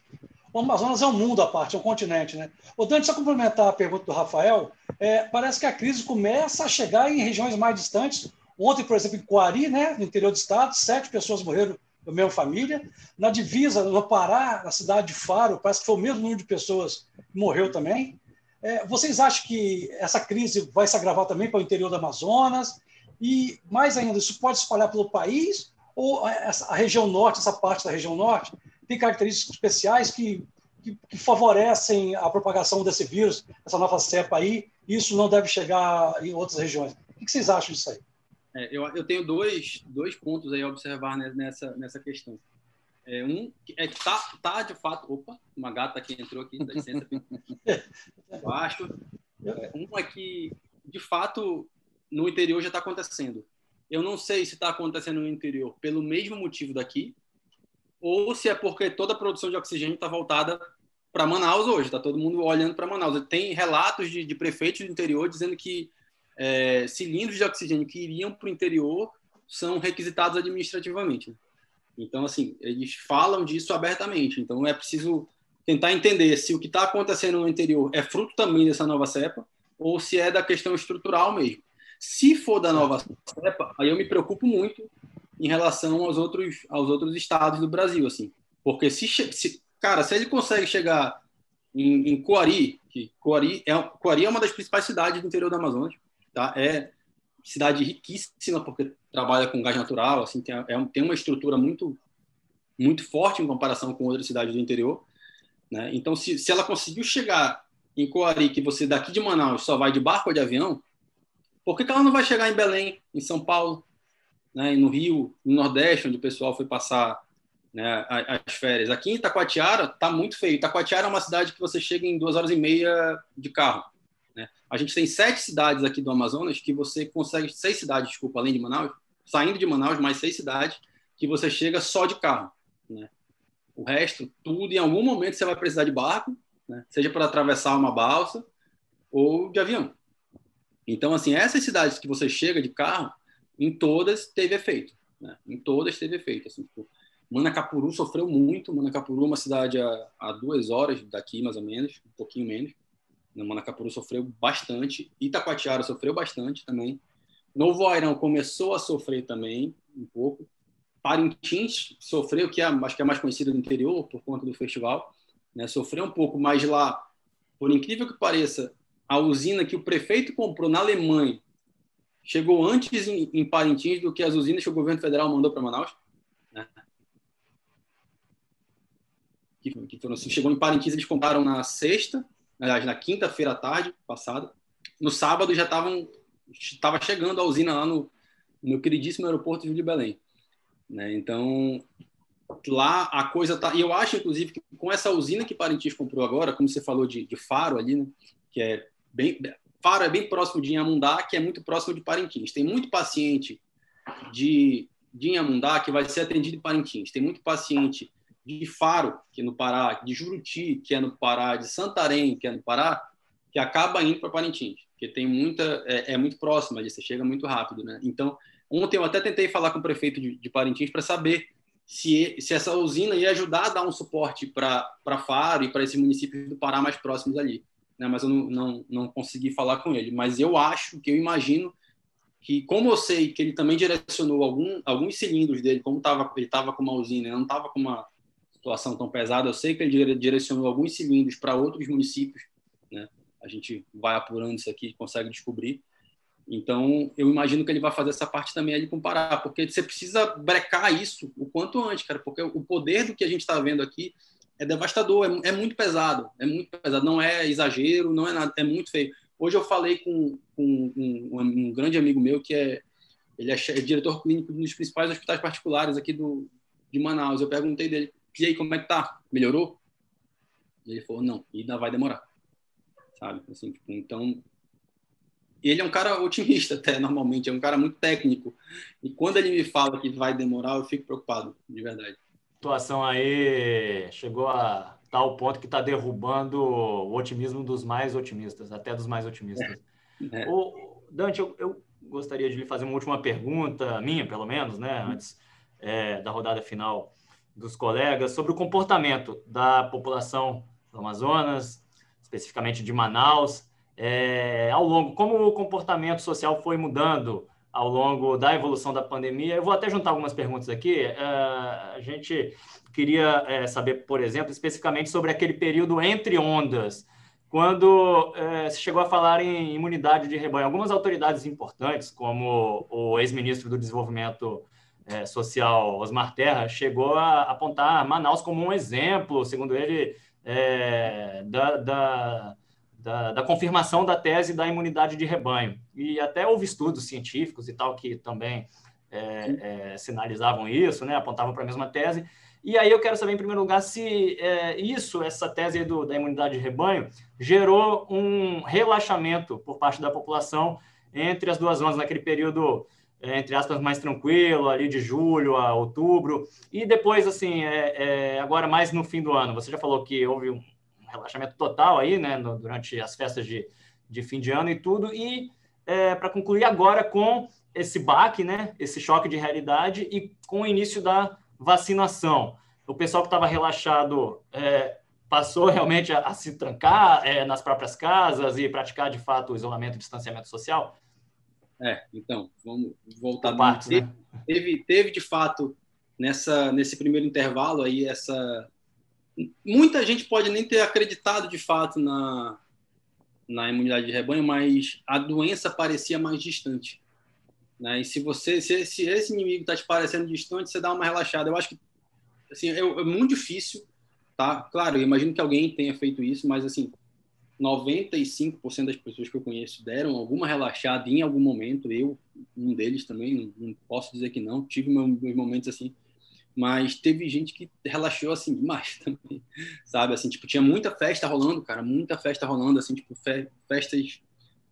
O Amazonas é um mundo à parte, é um continente, né? O Dante, só complementar a pergunta do Rafael, é, parece que a crise começa a chegar em regiões mais distantes. Ontem, por exemplo, em Coari, né, no interior do estado, sete pessoas morreram da mesma família. Na divisa, no Pará, na cidade de Faro, parece que foi o mesmo número de pessoas que morreu também. É, vocês acham que essa crise vai se agravar também para o interior do Amazonas? E, mais ainda, isso pode espalhar pelo país? Ou a região norte, essa parte da região norte, tem características especiais que, que, que favorecem a propagação desse vírus, essa nova cepa aí, e isso não deve chegar em outras regiões? O que vocês acham disso aí? É, eu, eu tenho dois, dois pontos aí a observar nessa, nessa questão. É, um é que tá, tá de fato. Opa, uma gata que entrou aqui, dá licença. Baixo. É, um é que, de fato, no interior já está acontecendo. Eu não sei se está acontecendo no interior pelo mesmo motivo daqui, ou se é porque toda a produção de oxigênio está voltada para Manaus hoje. Está todo mundo olhando para Manaus. Tem relatos de, de prefeitos do interior dizendo que é, cilindros de oxigênio que iriam para o interior são requisitados administrativamente. Então, assim, eles falam disso abertamente. Então, é preciso tentar entender se o que está acontecendo no interior é fruto também dessa nova cepa ou se é da questão estrutural mesmo. Se for da nova cepa, aí eu me preocupo muito em relação aos outros, aos outros estados do Brasil, assim. Porque se, se cara, se ele consegue chegar em, em Coari, que Coari é, Coari é uma das principais cidades do interior do Amazonas, Tá? É cidade riquíssima porque trabalha com gás natural, assim tem, é, tem uma estrutura muito muito forte em comparação com outras cidades do interior. Né? Então, se, se ela conseguiu chegar em Coari, que você daqui de Manaus só vai de barco ou de avião, por que, que ela não vai chegar em Belém, em São Paulo, né? no Rio, no Nordeste, onde o pessoal foi passar né, as férias? Aqui em Itacoatiara está muito feio. Itacoatiara é uma cidade que você chega em duas horas e meia de carro. Né? A gente tem sete cidades aqui do Amazonas que você consegue, seis cidades, desculpa, além de Manaus, saindo de Manaus, mais seis cidades, que você chega só de carro. Né? O resto, tudo, em algum momento você vai precisar de barco, né? seja para atravessar uma balsa ou de avião. Então, assim, essas cidades que você chega de carro, em todas teve efeito. Né? Em todas teve efeito. Assim, tipo, Manacapuru sofreu muito. Manacapuru é uma cidade a, a duas horas daqui, mais ou menos, um pouquinho menos. Manacapuru sofreu bastante. Itacoatiara sofreu bastante também. Novo Airão começou a sofrer também um pouco. Parintins sofreu, que é, acho que é mais conhecida do interior por conta do festival, né? sofreu um pouco, mas lá, por incrível que pareça, a usina que o prefeito comprou na Alemanha chegou antes em, em Parintins do que as usinas que o governo federal mandou para Manaus. Né? Que, que foram, chegou em Parintins, eles compraram na sexta, aliás, na quinta-feira à tarde passada. No sábado já estavam estava chegando a usina lá no, no meu queridíssimo aeroporto de Belém. Né? Então, lá a coisa tá. E eu acho, inclusive, que com essa usina que Parintins comprou agora, como você falou de, de Faro ali, né? que é bem. Faro é bem próximo de Inhamundá, que é muito próximo de Parintins. Tem muito paciente de, de Inhamundá que vai ser atendido em Parintins. Tem muito paciente de Faro, que é no Pará, de Juruti, que é no Pará, de Santarém, que é no Pará, que acaba indo para Parintins, porque tem muita é, é, muito próximo ali, você chega muito rápido, né? Então, ontem eu até tentei falar com o prefeito de, de Parintins para saber se, se essa usina ia ajudar a dar um suporte para Faro e para esses municípios do Pará mais próximos ali, né? Mas eu não, não, não consegui falar com ele. Mas eu acho que eu imagino que, como eu sei que ele também direcionou algum, alguns cilindros dele, como tava, ele estava com uma usina, não estava com uma situação tão pesada, eu sei que ele direcionou alguns cilindros para outros municípios, né? a gente vai apurando isso aqui, consegue descobrir. Então, eu imagino que ele vai fazer essa parte também ali com o Pará, porque você precisa brecar isso o quanto antes, cara, porque o poder do que a gente está vendo aqui é devastador, é, é, muito pesado, é muito pesado, não é exagero, não é nada, é muito feio. Hoje eu falei com, com um, um, um, grande amigo meu que é ele é, é diretor clínico dos principais hospitais particulares aqui do, de Manaus. Eu perguntei dele, e aí, como é que tá? Melhorou? E ele falou, não, ainda vai demorar sabe? Assim, tipo, então, ele é um cara otimista até, normalmente, é um cara muito técnico. E quando ele me fala que vai demorar, eu fico preocupado, de verdade. A situação aí chegou a tal ponto que está derrubando o otimismo dos mais otimistas, até dos mais otimistas. É. O, Dante, eu, eu, gostaria de lhe fazer uma última pergunta, minha pelo menos, né, antes é, da rodada final dos colegas, sobre o comportamento da população do Amazonas, especificamente de Manaus, é, ao longo, como o comportamento social foi mudando ao longo da evolução da pandemia. Eu vou até juntar algumas perguntas aqui. É, a gente queria é, saber, por exemplo, especificamente sobre aquele período entre ondas, quando é, se chegou a falar em imunidade de rebanho. Algumas autoridades importantes, como o ex-ministro do Desenvolvimento é, Social, Osmar Terra, chegou a apontar Manaus como um exemplo, segundo ele, é, da, da, da, da, confirmação da tese da imunidade de rebanho. E até houve estudos científicos e tal que também é, é, sinalizavam isso, né, apontavam para a mesma tese. E aí eu quero saber, em primeiro lugar, se é, isso, essa tese do, da imunidade de rebanho, gerou um relaxamento por parte da população entre as duas ondas naquele período entre aspas, mais tranquilo, ali de julho a outubro. E depois, assim, é, é, agora mais no fim do ano, você já falou que houve um relaxamento total aí, né, no, durante as festas de, de fim de ano e tudo. E é, para concluir agora com esse baque, né, esse choque de realidade e com o início da vacinação. O pessoal que estava relaxado é, passou realmente a, a se trancar é, nas próprias casas e praticar de fato o isolamento e distanciamento social? É, então, vamos voltar. Parte, teve, né? teve, teve, de fato, nessa, nesse primeiro intervalo aí, essa. Muita gente pode nem ter acreditado de fato na, na imunidade de rebanho, mas a doença parecia mais distante. Né? E se você, se, se esse inimigo está te parecendo distante, você dá uma relaxada. Eu acho que assim, é, é muito difícil, tá? Claro, eu imagino que alguém tenha feito isso, mas assim, 95% das pessoas que eu conheço deram alguma relaxada em algum momento. Eu, um deles também, não, posso dizer que não. Tive meus momentos assim, mas teve gente que relaxou assim demais também, sabe? Assim, tipo, tinha muita festa rolando, cara, muita festa rolando, assim, tipo, fe festas,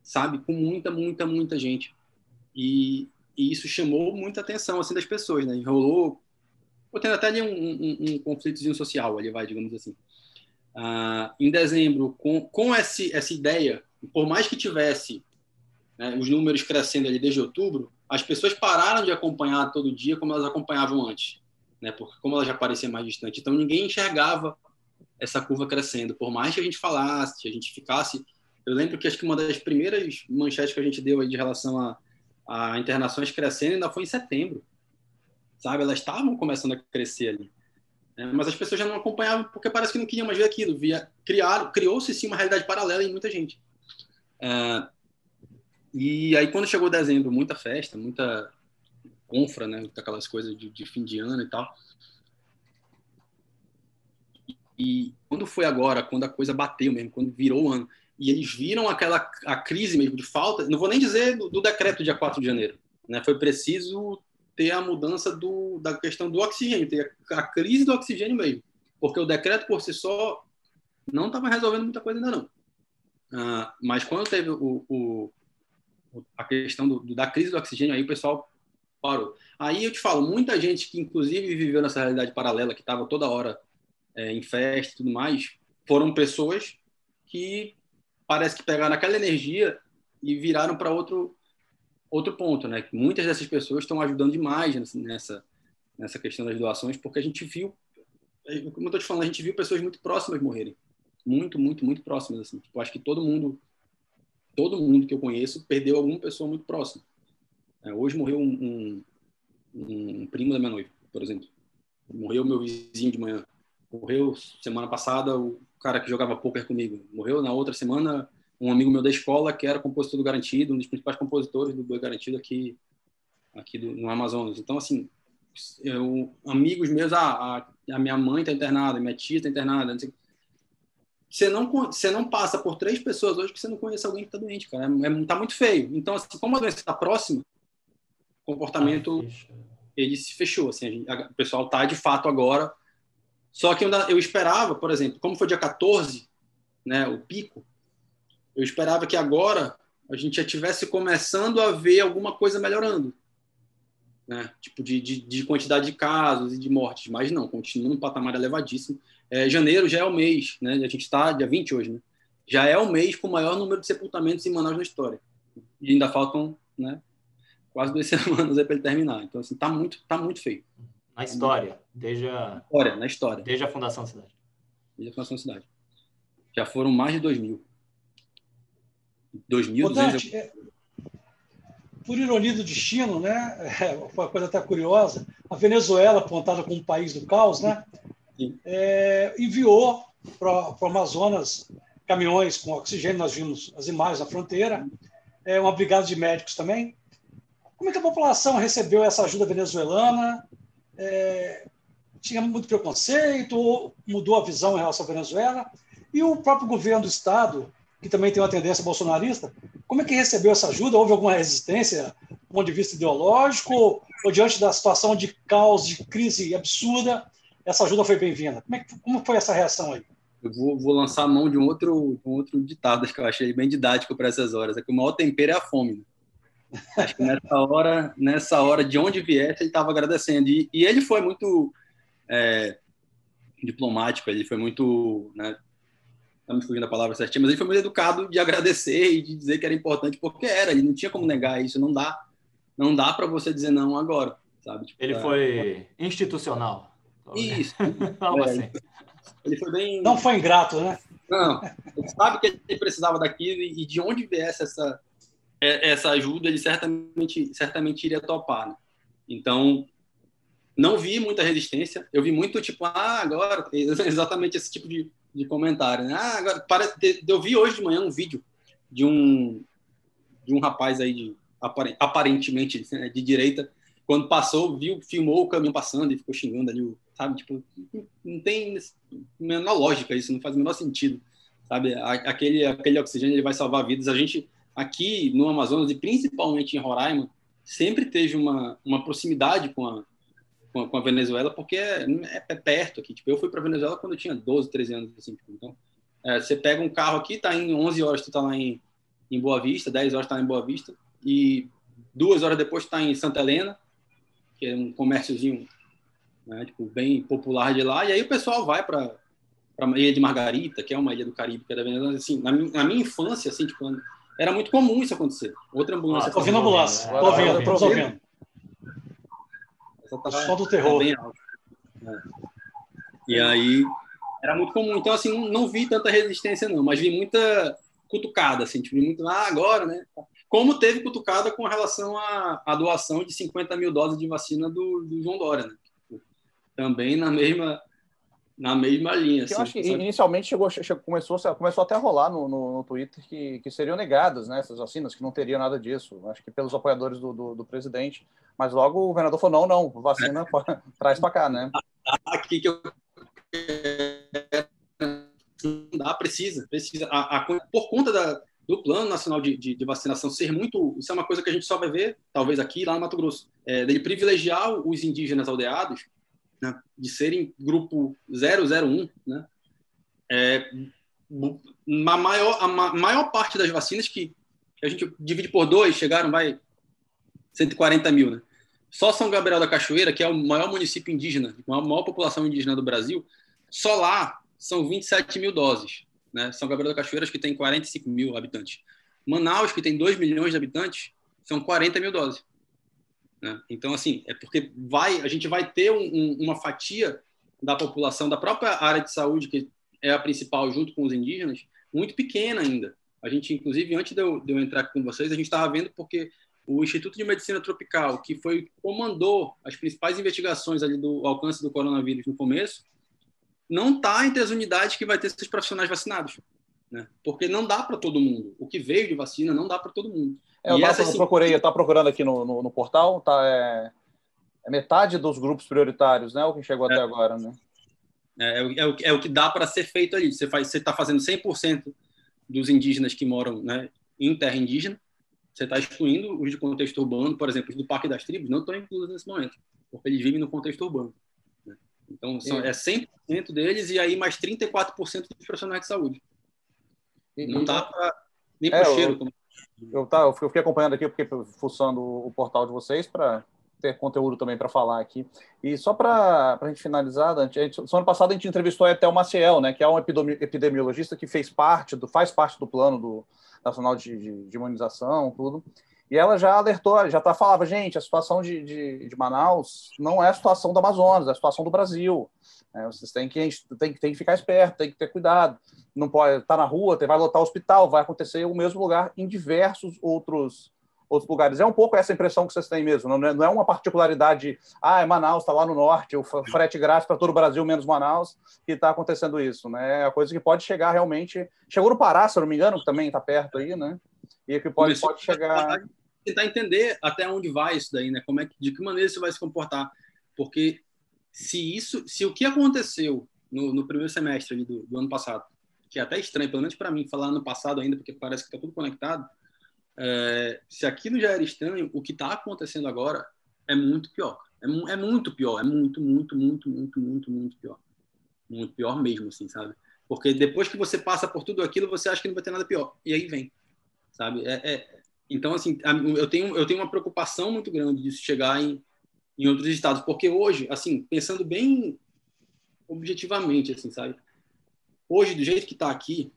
sabe, com muita, muita, muita gente. E, e isso chamou muita atenção, assim, das pessoas, né? Rolou, tendo até ali um, um, um conflitozinho social ali, vai, digamos assim. Ah, em dezembro, com, com esse, essa ideia, por mais que tivesse né, os números crescendo ali desde outubro, as pessoas pararam de acompanhar todo dia como elas acompanhavam antes. né? Porque como ela já parecia mais distante, então ninguém enxergava essa curva crescendo. Por mais que a gente falasse, a gente ficasse, eu lembro que acho que uma das primeiras manchetes que a gente deu aí de relação a, a internações crescendo ainda foi em setembro, sabe? Elas estavam começando a crescer ali. É, mas as pessoas já não acompanhavam porque parece que não queriam mais ver aquilo. Via, criaram, criou-se sim uma realidade paralela em muita gente. É, e aí quando chegou dezembro, muita festa, muita confra, né, aquelas coisas de, de fim de ano e tal. E quando foi agora, quando a coisa bateu mesmo, quando virou o ano, e eles viram aquela a crise mesmo de falta, não vou nem dizer do, do decreto dia 4 de janeiro, né? Foi preciso ter a mudança do, da questão do oxigênio, ter a, a crise do oxigênio mesmo, porque o decreto por si só não estava resolvendo muita coisa ainda não. Ah, mas quando teve o, o, a questão do, da crise do oxigênio, aí o pessoal parou. Aí eu te falo, muita gente que inclusive viveu nessa realidade paralela, que estava toda hora é, em festa e tudo mais, foram pessoas que parece que pegaram aquela energia e viraram para outro outro ponto, né? Muitas dessas pessoas estão ajudando demais nessa nessa questão das doações, porque a gente viu, como eu estou te falando, a gente viu pessoas muito próximas morrerem, muito, muito, muito próximas assim. Tipo, acho que todo mundo, todo mundo que eu conheço perdeu alguma pessoa muito próxima. É, hoje morreu um, um, um, primo da minha noiva, por exemplo. Morreu meu vizinho de manhã. Morreu semana passada o cara que jogava poker comigo. Morreu na outra semana um amigo meu da escola que era compositor do Garantido, um dos principais compositores do Garantido aqui, aqui do, no Amazonas. Então, assim, eu, amigos meus, ah, a, a minha mãe está internada, minha tia está internada, você não, você não passa por três pessoas hoje que você não conhece alguém que está doente, cara. É, é, tá muito feio. Então, assim, como a doença está próxima, o comportamento ah, ele se fechou. Assim, a gente, a, o pessoal está de fato agora. Só que eu, eu esperava, por exemplo, como foi dia 14, né, o pico, eu esperava que agora a gente já tivesse começando a ver alguma coisa melhorando. Né? Tipo, de, de, de quantidade de casos e de mortes. Mas não, continua num patamar elevadíssimo. É, janeiro já é o mês, né? a gente está dia 20 hoje, né? já é o mês com o maior número de sepultamentos em Manaus na história. E ainda faltam né, quase duas semanas para ele terminar. Então, assim, tá muito, tá muito feio. Na história, desde a... História, na história. Desde a fundação da cidade. Desde a fundação da cidade. Já foram mais de 2 mil. 2.200... É, por ironia do destino, né? É, foi uma coisa até curiosa. A Venezuela, apontada como país do caos, né? É, enviou para o Amazonas caminhões com oxigênio. Nós vimos as imagens na fronteira. É, uma brigada de médicos também. Como é que a população recebeu essa ajuda venezuelana? É, tinha muito preconceito? Mudou a visão em relação à Venezuela? E o próprio governo do Estado, que também tem uma tendência bolsonarista, como é que recebeu essa ajuda? Houve alguma resistência do ponto de vista ideológico? Ou, diante da situação de caos, de crise absurda, essa ajuda foi bem-vinda? Como, é como foi essa reação aí? Eu vou, vou, lançar a mão de um outro, um outro ditado que eu achei bem didático para essas horas. É que o maior tempero é a fome. Né? Acho que nessa hora, nessa hora de onde viesse, ele estava agradecendo. E, e, ele foi muito é, diplomático, ele foi muito. Né, tá me fugindo a palavra certinha, mas ele foi muito educado de agradecer e de dizer que era importante, porque era, ele não tinha como negar isso, não dá. Não dá para você dizer não agora, sabe? Tipo, ele foi institucional. Isso. Algo é, assim. Ele foi bem. Não foi ingrato, né? Não. Ele sabe que ele precisava daquilo e de onde viesse essa, é, essa ajuda ele certamente, certamente iria topar. Né? Então, não vi muita resistência. Eu vi muito tipo, ah, agora, exatamente esse tipo de, de comentário. Né? Ah, agora, para, eu vi hoje de manhã um vídeo de um, de um rapaz aí, de, aparentemente né, de direita, quando passou, viu, filmou o caminhão passando e ficou xingando ali, sabe? Tipo, não tem menor lógica isso, não faz o menor sentido, sabe? Aquele, aquele oxigênio ele vai salvar vidas. A gente aqui no Amazonas e principalmente em Roraima, sempre teve uma, uma proximidade com a, com a, com a Venezuela, porque é, é, perto aqui. Tipo, eu fui para Venezuela quando eu tinha 12, 13 anos. Assim, tipo, então, é, você pega um carro aqui, tá em 11 horas, tu tá lá em, em Boa Vista, 10 horas tá em Boa Vista, e duas horas depois tá em Santa Helena, que é um comérciozinho né, tipo, bem popular de lá, e aí o pessoal vai para a Ilha de Margarita, que é uma ilha do Caribe, que é da Venezuela. Assim, na, minha, na minha infância, assim, tipo, era muito comum isso acontecer. Outra ambulância. Ah, tô ouvindo a ambulância. Tô ouvindo, tô ouvindo. Essa tá, Só do terror. Tá É. E aí era muito comum. Então, assim, não, vi tanta resistência, não, mas vi muita cutucada, assim, tipo, muito, ah, agora, né? Como teve cutucada com relação à, à doação de 50 mil doses de vacina do, do João Dória, né? Também na mesma na mesma linha. Assim, eu acho que sabe? inicialmente chegou, chegou, começou, começou até a rolar no, no, no, Twitter que, que seriam negadas né, essas vacinas, que não teria nada disso. Acho que pelos apoiadores do, do, do presidente. Mas logo o governador falou: não, não, vacina é. traz para cá, né? Aqui que eu. Não dá, precisa, precisa. A, a, por conta da, do Plano Nacional de, de, de, Vacinação ser muito. Isso é uma coisa que a gente só vai ver, talvez aqui lá no Mato Grosso. É, dele privilegiar os indígenas aldeados né, de serem grupo 001, né, é, a, maior, a maior parte das vacinas que a gente divide por dois, chegaram, vai, 140 mil, né? Só São Gabriel da Cachoeira, que é o maior município indígena, a maior população indígena do Brasil, só lá são 27 mil doses. Né? São Gabriel da Cachoeira, que tem 45 mil habitantes. Manaus, que tem 2 milhões de habitantes, são 40 mil doses. Né? Então, assim, é porque vai, a gente vai ter um, um, uma fatia da população da própria área de saúde, que é a principal, junto com os indígenas, muito pequena ainda. A gente, inclusive, antes de eu, de eu entrar com vocês, a gente estava vendo porque o Instituto de Medicina Tropical, que foi comandou as principais investigações ali do alcance do coronavírus no começo, não está entre as unidades que vai ter esses profissionais vacinados, né? Porque não dá para todo mundo. O que veio de vacina não dá para todo mundo. É, eu e essa, procurei, eu procurando aqui no, no, no portal, tá, é, é, metade dos grupos prioritários, né? O que chegou é, até agora, né? É, é, é, o, é o que dá para ser feito ali. Você faz, você está fazendo 100% dos indígenas que moram, né, em terra indígena. Você está excluindo os de contexto urbano, por exemplo, os do Parque das Tribos não estão incluídos nesse momento, porque eles vivem no contexto urbano. Né? Então, são, é 100% deles e aí mais 34% dos profissionais de saúde. E, não dá para nem é, cheiro. Como... Eu, tá, eu fiquei acompanhando aqui, porque fuçando o portal de vocês para ter conteúdo também para falar aqui. E só para a gente finalizar, a gente, ano passado a gente entrevistou a Etel Maciel, né, que é um epidemiologista que fez parte do, faz parte do plano do Nacional de, de, de Imunização, tudo. E ela já alertou, já tá, falava, gente, a situação de, de, de Manaus não é a situação do Amazonas, é a situação do Brasil. É, vocês têm que, têm, têm que ficar esperto, tem que ter cuidado. Não pode estar tá na rua, vai lotar o hospital, vai acontecer o mesmo lugar em diversos outros, outros lugares. É um pouco essa impressão que vocês têm mesmo, não é, não é uma particularidade, ah, é Manaus, está lá no norte, o frete grátis para todo o Brasil, menos Manaus, que está acontecendo isso. Né? É a coisa que pode chegar realmente. Chegou no Pará, se eu não me engano, que também está perto aí, né? E que pode, pode chegar. Tentar entender até onde vai isso daí, né? Como é que, de que maneira isso vai se comportar. Porque se isso, se o que aconteceu no, no primeiro semestre do, do, ano passado, que é até estranho, pelo menos para mim, falar ano passado ainda, porque parece que está tudo conectado, é, se aquilo já era estranho, o que está acontecendo agora é muito pior. É, é, muito pior, é muito, muito, muito, muito, muito, muito pior. Muito pior mesmo, assim, sabe? Porque depois que você passa por tudo aquilo, você acha que não vai ter nada pior. E aí vem, sabe? É, é então, assim, eu tenho, eu tenho uma preocupação muito grande disso chegar em, em outros estados, porque hoje, assim, pensando bem objetivamente, assim, sabe? Hoje, do jeito que está aqui,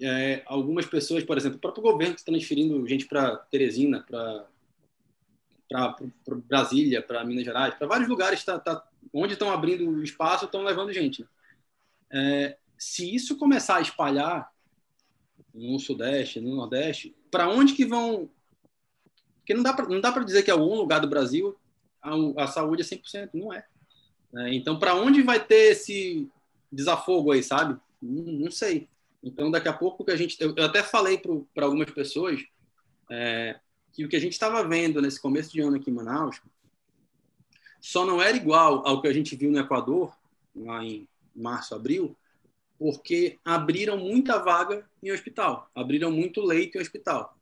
é, algumas pessoas, por exemplo, o próprio governo está transferindo gente para Teresina, para Brasília, para Minas Gerais, para vários lugares, tá, tá, onde estão abrindo espaço, estão levando gente. Né? É, se isso começar a espalhar no Sudeste, no Nordeste, para onde que vão? Porque não dá para dizer que algum lugar do Brasil a, a saúde é 100%, não é. é então, para onde vai ter esse desafogo aí, sabe? Não, não, sei. Então, daqui a pouco que a gente. Eu até falei para algumas pessoas é, que o que a gente estava vendo nesse começo de ano aqui em Manaus só não era igual ao que a gente viu no Equador, lá em março, abril, porque abriram muita vaga em hospital, abriram muito leito em hospital.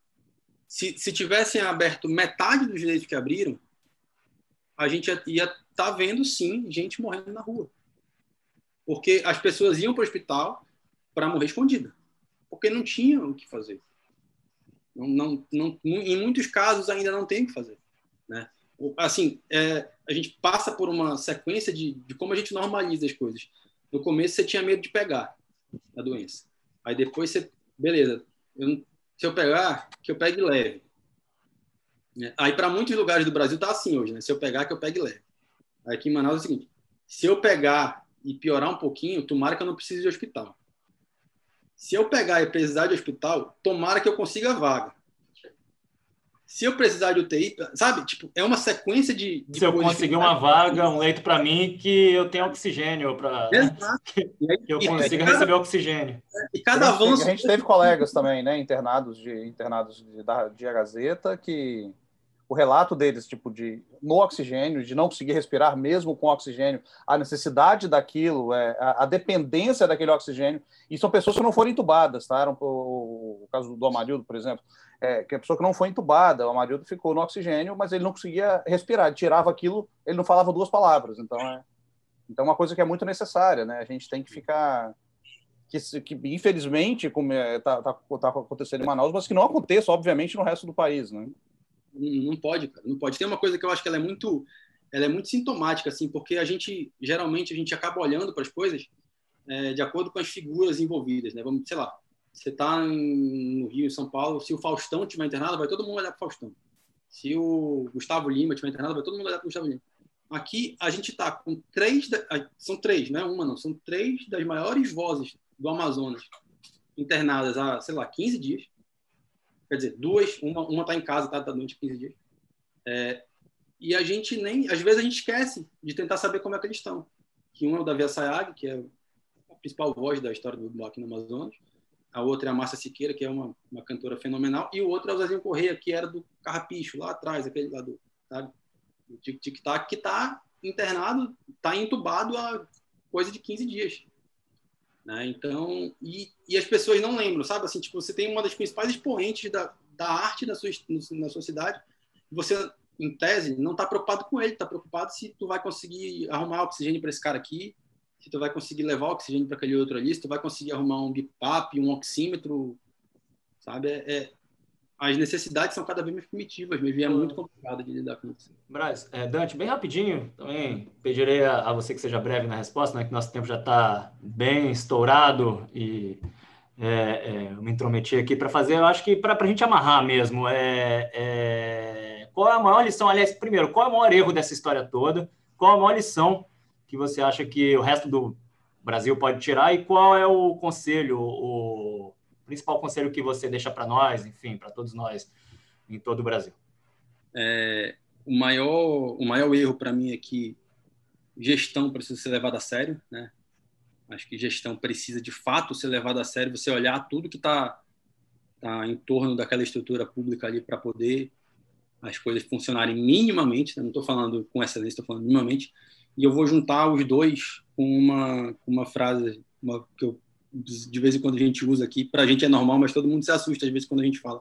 Se, se tivessem aberto metade dos leitos que abriram, a gente ia estar tá vendo, sim, gente morrendo na rua. Porque as pessoas iam para o hospital para morrer escondida. Porque não tinham o que fazer. Não, não, não, em muitos casos ainda não tem o que fazer. Né? Assim, é, a gente passa por uma sequência de, de como a gente normaliza as coisas. No começo você tinha medo de pegar a doença. Aí depois você, beleza, eu, se eu pegar, que eu pegue leve. Aí, para muitos lugares do Brasil, tá assim hoje, né? Se eu pegar, que eu pegue leve. Aqui em Manaus é o seguinte: se eu pegar e piorar um pouquinho, tomara que eu não precise de hospital. Se eu pegar e precisar de hospital, tomara que eu consiga vaga. Se eu precisar de UTI, sabe? Tipo, é uma sequência de. de se eu conseguir uma vaga, um leito para mim, que eu tenha oxigênio para. Que, que eu consiga receber oxigênio. E cada avanço. A gente teve colegas também, né? Internados de internados de, da, de a Gazeta que o relato deles, tipo, de no oxigênio, de não conseguir respirar mesmo com oxigênio, a necessidade daquilo, é, a, a, dependência daquele oxigênio, e são pessoas que não foram entubadas, tá? Era o, o caso do Amarildo, por exemplo, é, que a pessoa que não foi entubada, o Amarildo ficou no oxigênio, mas ele não conseguia respirar, ele tirava aquilo, ele não falava duas palavras, então é, então é uma coisa que é muito necessária, né? A gente tem que ficar que, que infelizmente como é, tá, tá acontecendo em Manaus, mas que não aconteça, obviamente, no resto do país, né? Não pode, cara, não pode. Tem uma coisa que eu acho que ela é muito, ela é muito sintomática, assim, porque a gente geralmente a gente acaba olhando para as coisas é, de acordo com as figuras envolvidas, né? Vamos, sei lá, você está no Rio, em São Paulo, se o Faustão tiver internado, vai todo mundo olhar para o Faustão. Se o Gustavo Lima tiver internado, vai todo mundo olhar para o Gustavo Lima. Aqui a gente está com três, são três, não é uma não, são três das maiores vozes do Amazonas internadas há, sei lá, 15 dias quer dizer, duas, uma uma está em casa, tá, tá doente 15 dias. É, e a gente nem, às vezes a gente esquece de tentar saber como é que eles estão. Que um é o Davi Assayag, que é a principal voz da história do bloco no Amazonas. A outra é a Márcia Siqueira, que é uma, uma cantora fenomenal. E o outro é o Zezinho Correia, que era do Carrapicho, lá atrás, aquele lá do, do Tic Tac, que está internado, está entubado há coisa de 15 dias. Né? Então, e, e as pessoas não lembram, sabe? Assim, tipo, você tem uma das principais expoentes da, da arte da sua, na sua cidade, você, em tese, não está preocupado com ele, está preocupado se tu vai conseguir arrumar oxigênio para esse cara aqui, se tu vai conseguir levar oxigênio para aquele outro ali, se tu vai conseguir arrumar um BIPAP, um oxímetro, sabe? É, é as necessidades são cada vez mais primitivas mesmo, e é muito complicado de lidar com isso. Braz, é, Dante, bem rapidinho, também pedirei a, a, você que seja breve na resposta, né, que nosso tempo já está bem estourado e é, é, eu me intrometi aqui para fazer, eu acho que para a gente amarrar mesmo, é, é, qual é a maior lição, aliás, primeiro, qual é o maior erro dessa história toda, qual a maior lição que você acha que o resto do Brasil pode tirar e qual é o conselho, o principal conselho que você deixa para nós, enfim, para todos nós em todo o Brasil? É, o maior o maior erro para mim é que gestão precisa ser levada a sério, né? Acho que gestão precisa de fato ser levada a sério. Você olhar tudo que está tá em torno daquela estrutura pública ali para poder as coisas funcionarem minimamente. Né? Não estou falando com excelência, estou falando minimamente. E eu vou juntar os dois com uma, uma frase uma, que eu de vez em quando a gente usa aqui, para a gente é normal, mas todo mundo se assusta às vezes quando a gente fala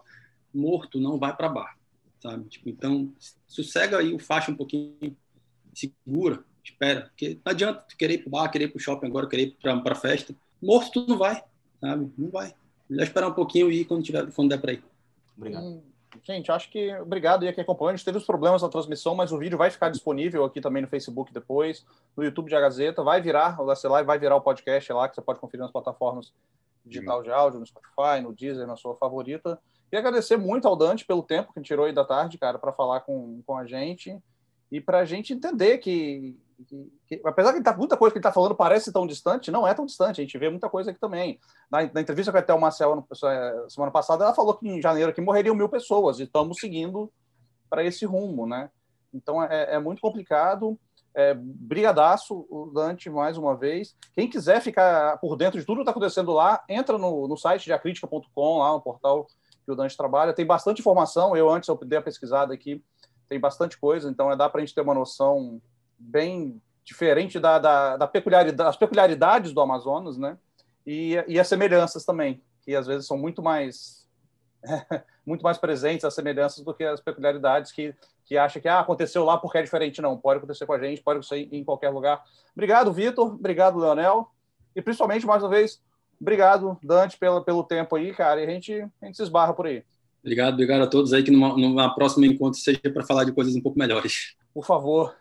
morto não vai para bar, sabe? Tipo, então, sossega aí o faixa um pouquinho, segura, espera, porque não adianta tu querer ir para bar, querer ir para o shopping agora, querer ir para festa, morto tu não vai, sabe? Não vai. Melhor esperar um pouquinho e ir quando, tiver, quando der para ir. Obrigado. Gente, acho que obrigado e aqui acompanhando. A gente teve os problemas na transmissão, mas o vídeo vai ficar disponível aqui também no Facebook depois, no YouTube de A Gazeta. Vai virar, o Live vai virar o podcast lá, que você pode conferir nas plataformas digital de áudio, no Spotify, no Deezer, na sua favorita. E agradecer muito ao Dante pelo tempo que tirou aí da tarde, cara, para falar com, com a gente e para a gente entender que que, que, apesar que tá, muita coisa que ele está falando parece tão distante, não é tão distante. A gente vê muita coisa aqui também. Na, na entrevista com a Etel Marcel é, semana passada, ela falou que em janeiro aqui morreriam mil pessoas e estamos seguindo para esse rumo, né? Então é, é muito complicado. É, brigadaço, Dante, mais uma vez. Quem quiser ficar por dentro de tudo que está acontecendo lá, entra no, no site de acritica.com, lá no portal que o Dante trabalha. Tem bastante informação. Eu antes eu dei a pesquisada aqui, tem bastante coisa, então é, dá para a gente ter uma noção bem diferente da, da, da peculiaridade, das peculiaridades do Amazonas, né? E, e as semelhanças também, que às vezes são muito mais muito mais presentes as semelhanças do que as peculiaridades que que acha que ah, aconteceu lá porque é diferente não, pode acontecer com a gente, pode acontecer em qualquer lugar. Obrigado, Vitor, obrigado, Leonel, e principalmente mais uma vez, obrigado, Dante, pelo, pelo tempo aí, cara, e a gente, a gente se esbarra por aí. Obrigado, obrigado a todos aí que numa, numa próxima encontro seja para falar de coisas um pouco melhores. Por favor.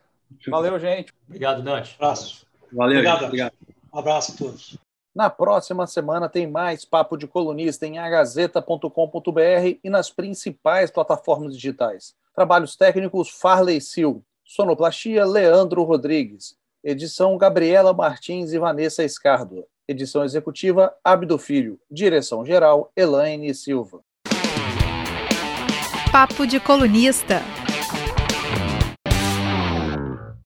Valeu, gente. Obrigado, Dante. Abraço. Valeu, obrigado. obrigado. Um abraço a todos. Na próxima semana tem mais Papo de Colunista em agazeta.com.br e nas principais plataformas digitais. Trabalhos técnicos Farley Sil. Sonoplastia Leandro Rodrigues. Edição Gabriela Martins e Vanessa Escardo. Edição executiva Abdo Filho. Direção geral Elaine Silva. Papo de colunista.